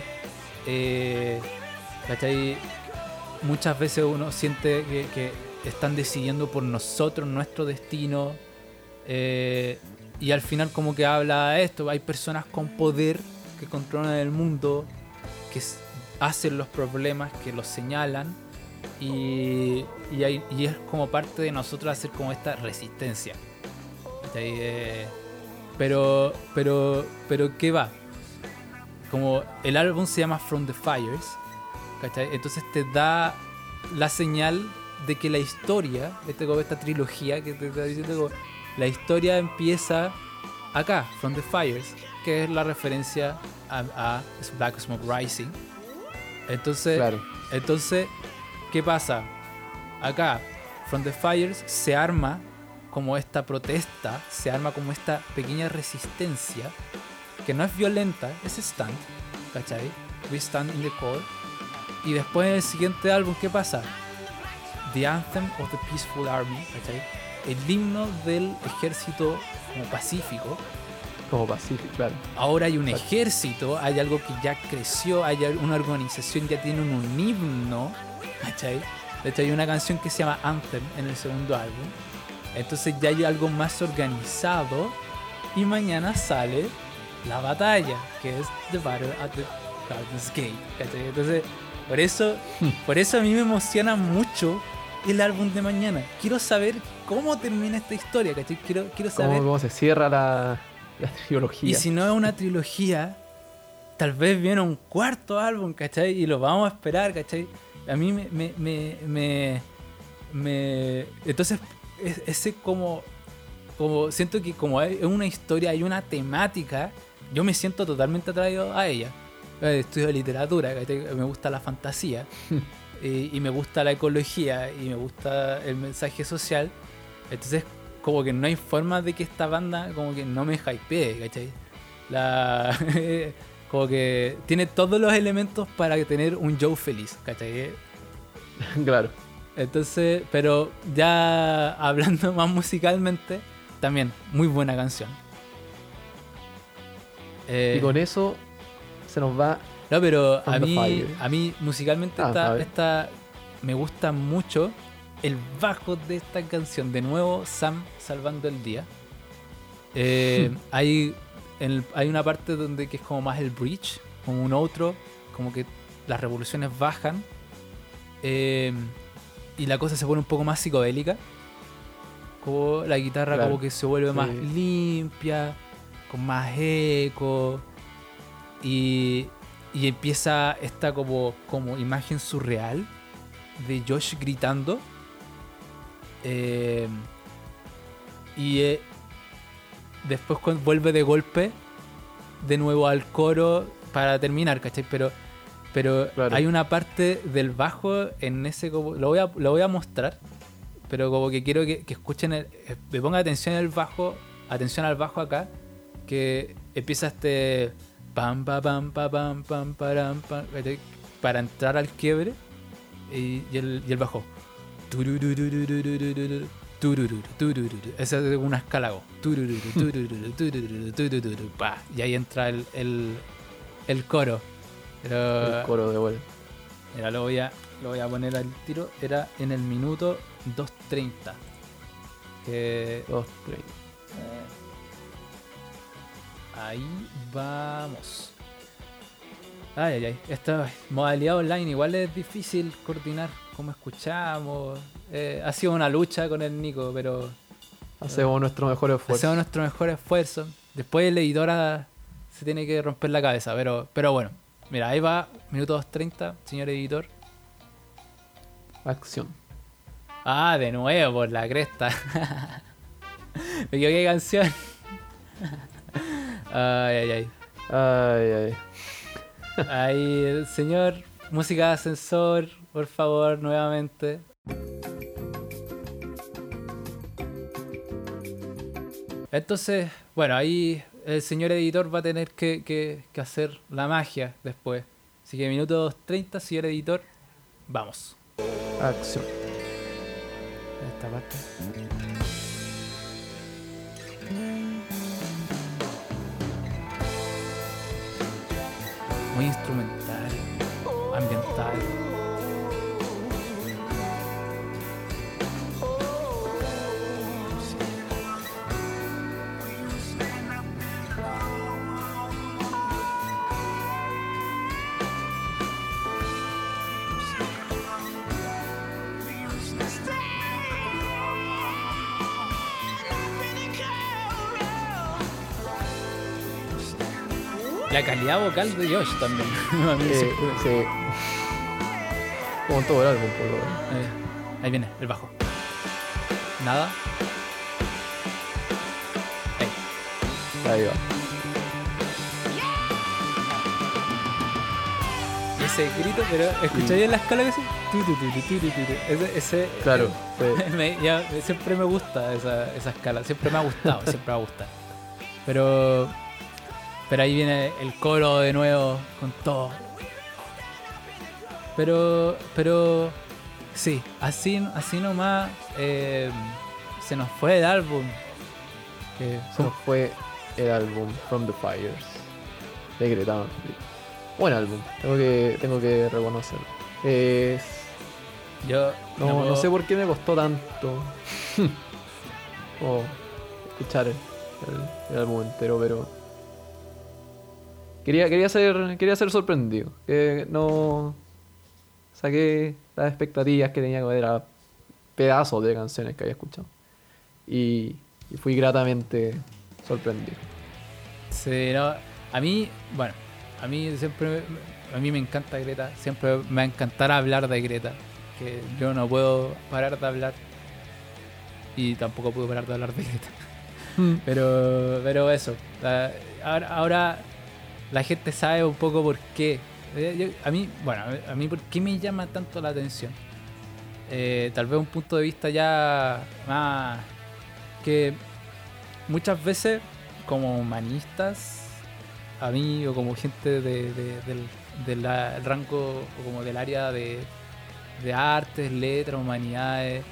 eh, ¿cachai? Muchas veces uno siente que, están decidiendo por nosotros nuestro destino, eh, y al final como que habla esto, hay personas con poder que controlan el mundo, que hacen los problemas, que los señalan, y, y, hay- y es como parte de nosotros hacer como esta resistencia. Eh, pero, pero, pero, ¿qué va? Como el álbum se llama From the Fires, ¿cachai? Entonces te da la señal de que la historia, este, como esta trilogía que te está diciendo, como, la historia empieza acá, From the Fires, que es la referencia a, a Black Smoke Rising. Entonces, Claro. entonces, ¿qué pasa? Acá, From the Fires se arma como esta protesta, se arma como esta pequeña resistencia que no es violenta, es stand, ¿cachai? We stand in the cold. Y después en el siguiente álbum, ¿qué pasa? The Anthem of the Peaceful Army, ¿cachai? El himno del ejército como pacífico. Como Pacific, claro. Ahora hay un ejército, hay algo que ya creció, hay una organización, ya tiene un himno, ¿cachai? De hecho, hay una canción que se llama Anthem en el segundo álbum. Entonces ya hay algo más organizado y mañana sale la batalla, que es The Battle at the Garden's Gate, ¿cachai? Entonces, por eso, <laughs> por eso a mí me emociona mucho el álbum de mañana. Quiero saber cómo termina esta historia, ¿cachai? Quiero, quiero ¿Cómo, saber cómo se cierra la, la trilogía? y si no es una trilogía, tal vez viene un cuarto álbum, ¿cachai? Y lo vamos a esperar, ¿cachai? A mí me... me, me, me, me- entonces, es- ese como... Como siento que como hay una historia, hay una temática, yo me siento totalmente atraído a ella. Eh, Estudio literatura, ¿cachai? me gusta la fantasía y, <laughs> y me gusta la ecología y me gusta el mensaje social. Entonces, como que no hay forma de que esta banda como que no me hypee, ¿cachai? La, <laughs> como que tiene todos los elementos para tener un Joe feliz, ¿cachai? <laughs> claro. Entonces, pero ya hablando <laughs> más musicalmente, también muy buena canción. Eh, Y con eso se nos va. no, pero a mí, a mí musicalmente Ah, esta, esta- me gusta mucho el bajo de esta canción. De nuevo, Sam salvando el día. Eh, hay en el- hay una parte donde que es como más el bridge, como un outro, como que las revoluciones bajan eh, y la cosa se pone un poco más psicodélica. Como la guitarra Claro, como que se vuelve más limpia, con más eco y, y empieza esta como, como imagen surreal de Josh gritando. Eh, y eh, después vuelve de golpe de nuevo al coro para terminar, ¿cachai? Pero, pero Claro. hay una parte del bajo en ese como. Lo voy a, lo voy a mostrar. Pero como que quiero que, que escuchen, el- eh, me ponga atención al bajo, atención al bajo acá, que empieza este pam pam pam pam pam pam pam, para entrar al quiebre y, y el, y el bajo. Turururu. Ese es un escalago. Y ahí entra el, el, coro. Era, el coro de vuelta. Mira, lo voy, a, lo voy a poner al tiro. Era en el minuto 2.30. Eh, ahí vamos. Ay, ay, ay. Esta modalidad online igual es difícil coordinar cómo escuchamos. Eh, ha sido una lucha con el Nico, pero Hacemos nuestro mejor esfuerzo. hacemos nuestro mejor esfuerzo. Después el editor ah, se tiene que romper la cabeza, pero, pero bueno. Mira, ahí va, minuto 2.30, señor editor. Acción. Ah, de nuevo, por la cresta. <laughs> Me equivoqué canción. <laughs> ay, ay, ay. Ay, ay. Ahí, señor, música de ascensor, por favor, nuevamente. Entonces, bueno, ahí el señor editor va a tener que, que- que hacer la magia después. Así que minutos 30, señor editor, vamos. Acción. Esta parte. Muy instrumental, ambiental. La calidad vocal de Josh también. <laughs> Eh, sí. Como todo el álbum, por lo menos. Eh, ahí viene, el bajo. Nada. Ahí. Ahí va. Ese grito, pero ¿escucháis en la escala que tu. Ese, ese Claro. sí. <laughs> me- ya- siempre me gusta esa, esa escala, siempre me ha gustado, siempre me ha gustado. <laughs> Pero, pero ahí viene el coro de nuevo con todo. Pero, pero, sí, así, así nomás eh, se nos fue el álbum. Se nos fue el álbum From the Fires de Greta Van Fleet. Buen álbum, tengo que, tengo que reconocerlo. Es- yo no, no puedo- sé por qué me costó tanto <laughs> como escuchar el, el- el álbum entero, pero quería, quería ser quería ser sorprendido. Que no saqué las expectativas que tenía que ver a pedazos de canciones que había escuchado. Y, y fui gratamente sorprendido. Sí, no, a mí, bueno, a mí siempre, a mí me encanta Greta, siempre me va a encantar hablar de Greta, que yo no puedo parar de hablar y tampoco puedo parar de hablar de Greta. Pero, pero eso, ahora la gente sabe un poco por qué. Eh, a mí, bueno, a mí por qué me llama tanto la atención. Eh, tal vez un punto de vista ya más que muchas veces como humanistas, a mí o como gente de- de- del, del rango o como del área de, de artes, letras, humanidades,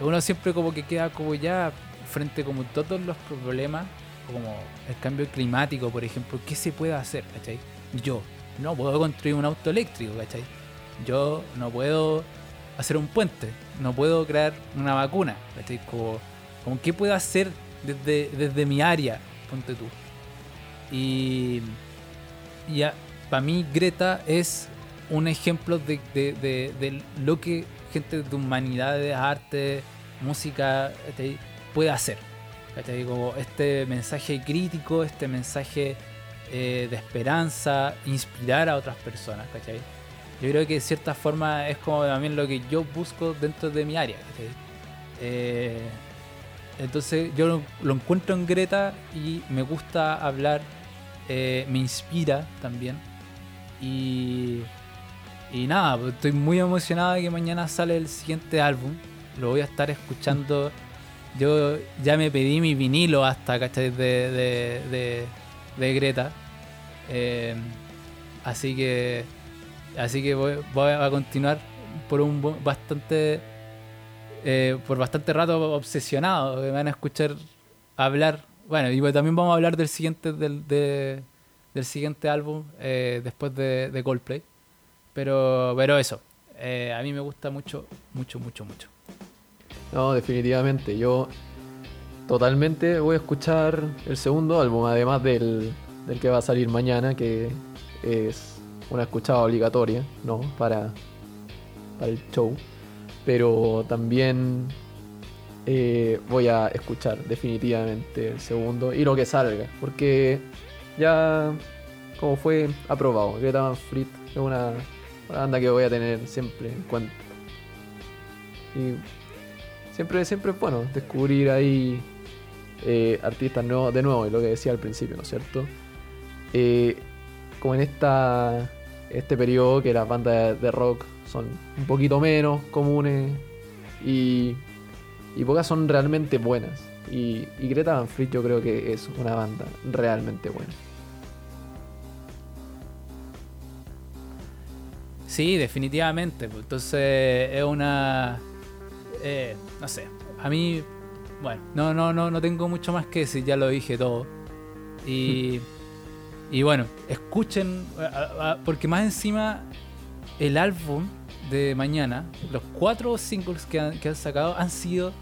uno siempre como que queda como ya frente como todos los problemas, como el cambio climático, por ejemplo, ¿qué se puede hacer? Yo no puedo construir un auto eléctrico, ¿cachai? Yo no puedo hacer un puente, no puedo crear una vacuna. Como, ¿qué puedo hacer desde, desde mi área? Ponte tú. Y, y para mí Greta es un ejemplo de, de- lo que gente de humanidades, arte, música puede hacer. Este mensaje crítico, este mensaje eh, de esperanza, inspirar a otras personas. ¿cachai? Yo creo que de cierta forma es como también lo que yo busco dentro de mi área. ¿cachai? Eh, entonces yo lo, encuentro en Greta y me gusta hablar, eh, me inspira también. Y, nada, estoy muy emocionado de que mañana sale el siguiente álbum. Lo voy a estar escuchando. Yo ya me pedí mi vinilo hasta, ¿cachai? De, de, de, de Greta. Eh, así que así que voy, voy a continuar por un bastante eh, por bastante rato obsesionado. Me van a escuchar hablar. Bueno, y también vamos a hablar del siguiente del, de- del siguiente álbum eh, después de, de Coldplay. Pero, pero eso, eh, a mí me gusta mucho, mucho, mucho, mucho. No, definitivamente. Yo totalmente voy a escuchar el segundo álbum, además del, del que va a salir mañana, que es una escuchada obligatoria, ¿no? Para, para el show. Pero también eh, voy a escuchar definitivamente el segundo y lo que salga, porque ya como fue aprobado, Greta Van Fleet es una, una banda que voy a tener siempre en cuenta. Y siempre, siempre es bueno descubrir ahí eh, artistas nuevos de nuevo, y lo que decía al principio, ¿no es cierto? Eh, como en esta este periodo que las bandas de, rock son un poquito menos comunes y, y pocas son realmente buenas. Y, y Greta Van Fleet yo creo que es una banda realmente buena. Sí, definitivamente. pues, Entonces es una... eh, no sé, a mí... Bueno, no, no, no, no tengo mucho más que decir, ya lo dije todo. Y, <laughs> y bueno, escuchen, porque más encima el álbum de mañana, los cuatro singles que han, que han sacado han sido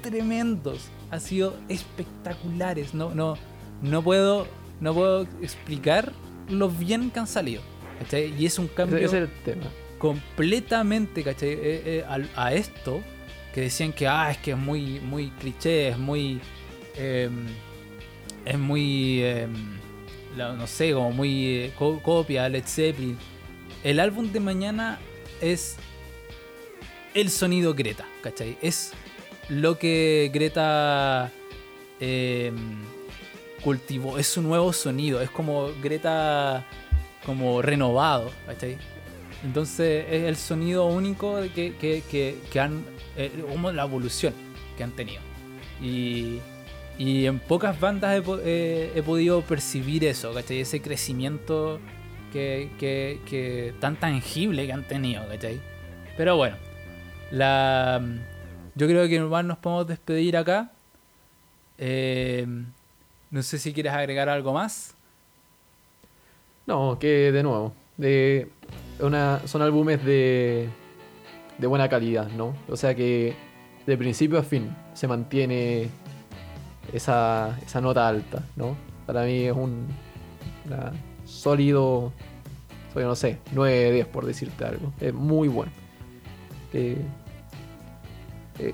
tremendos, han sido espectaculares. No, no, no puedo, no puedo explicar lo bien que han salido. ¿cachai? Y es un cambio Ese, ese es el tema. completamente, ¿cachai? Eh, eh, a, esto, que decían que, ah, es que es muy, muy cliché, es muy... em, es muy... em, no sé, como muy eh, co- copia, Led Zeppelin. El álbum de mañana es el sonido Greta, ¿cachai? Es lo que Greta em, cultivó, es su nuevo sonido, es como Greta como renovado, ¿cachai? Entonces es el sonido único que, que, que, que han, eh, la evolución que han tenido. Y, y en pocas bandas he, eh, he podido percibir eso, ¿cachai? Ese crecimiento que, que, que tan tangible que han tenido, ¿cachai? Pero bueno, la, yo creo que normal nos podemos despedir acá. Eh, no sé si quieres agregar algo más. No, que de nuevo, de una, son álbumes de, de buena calidad, ¿no? O sea que de principio a fin se mantiene esa, esa nota alta, ¿no? Para mí es un una sólido, soy no sé, 9 de 10 por decirte algo. Es muy bueno. Eh,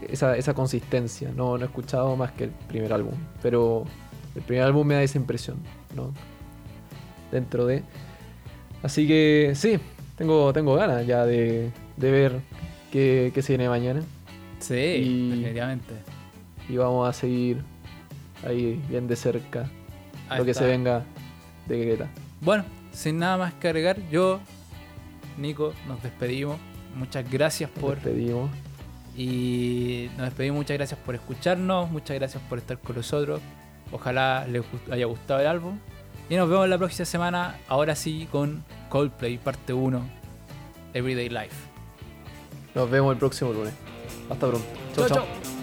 esa, esa consistencia, no, no he escuchado más que el primer álbum, pero el primer álbum me da esa impresión, ¿no? dentro de. Así que sí, tengo, tengo ganas ya de, de ver qué se viene mañana. Sí, Y- definitivamente. Y vamos a seguir ahí bien de cerca Ahí lo que está. se venga de Greta. Bueno, sin nada más que agregar, yo, Nico, nos despedimos. Muchas gracias Nos por despedimos. y nos despedimos. Muchas gracias por escucharnos. Muchas gracias por estar con nosotros. Ojalá les haya gustado el álbum. Y nos vemos la próxima semana. Ahora sí con Coldplay parte 1, Everyday Life. Nos vemos el próximo lunes. Hasta pronto. Chau, chau. chau.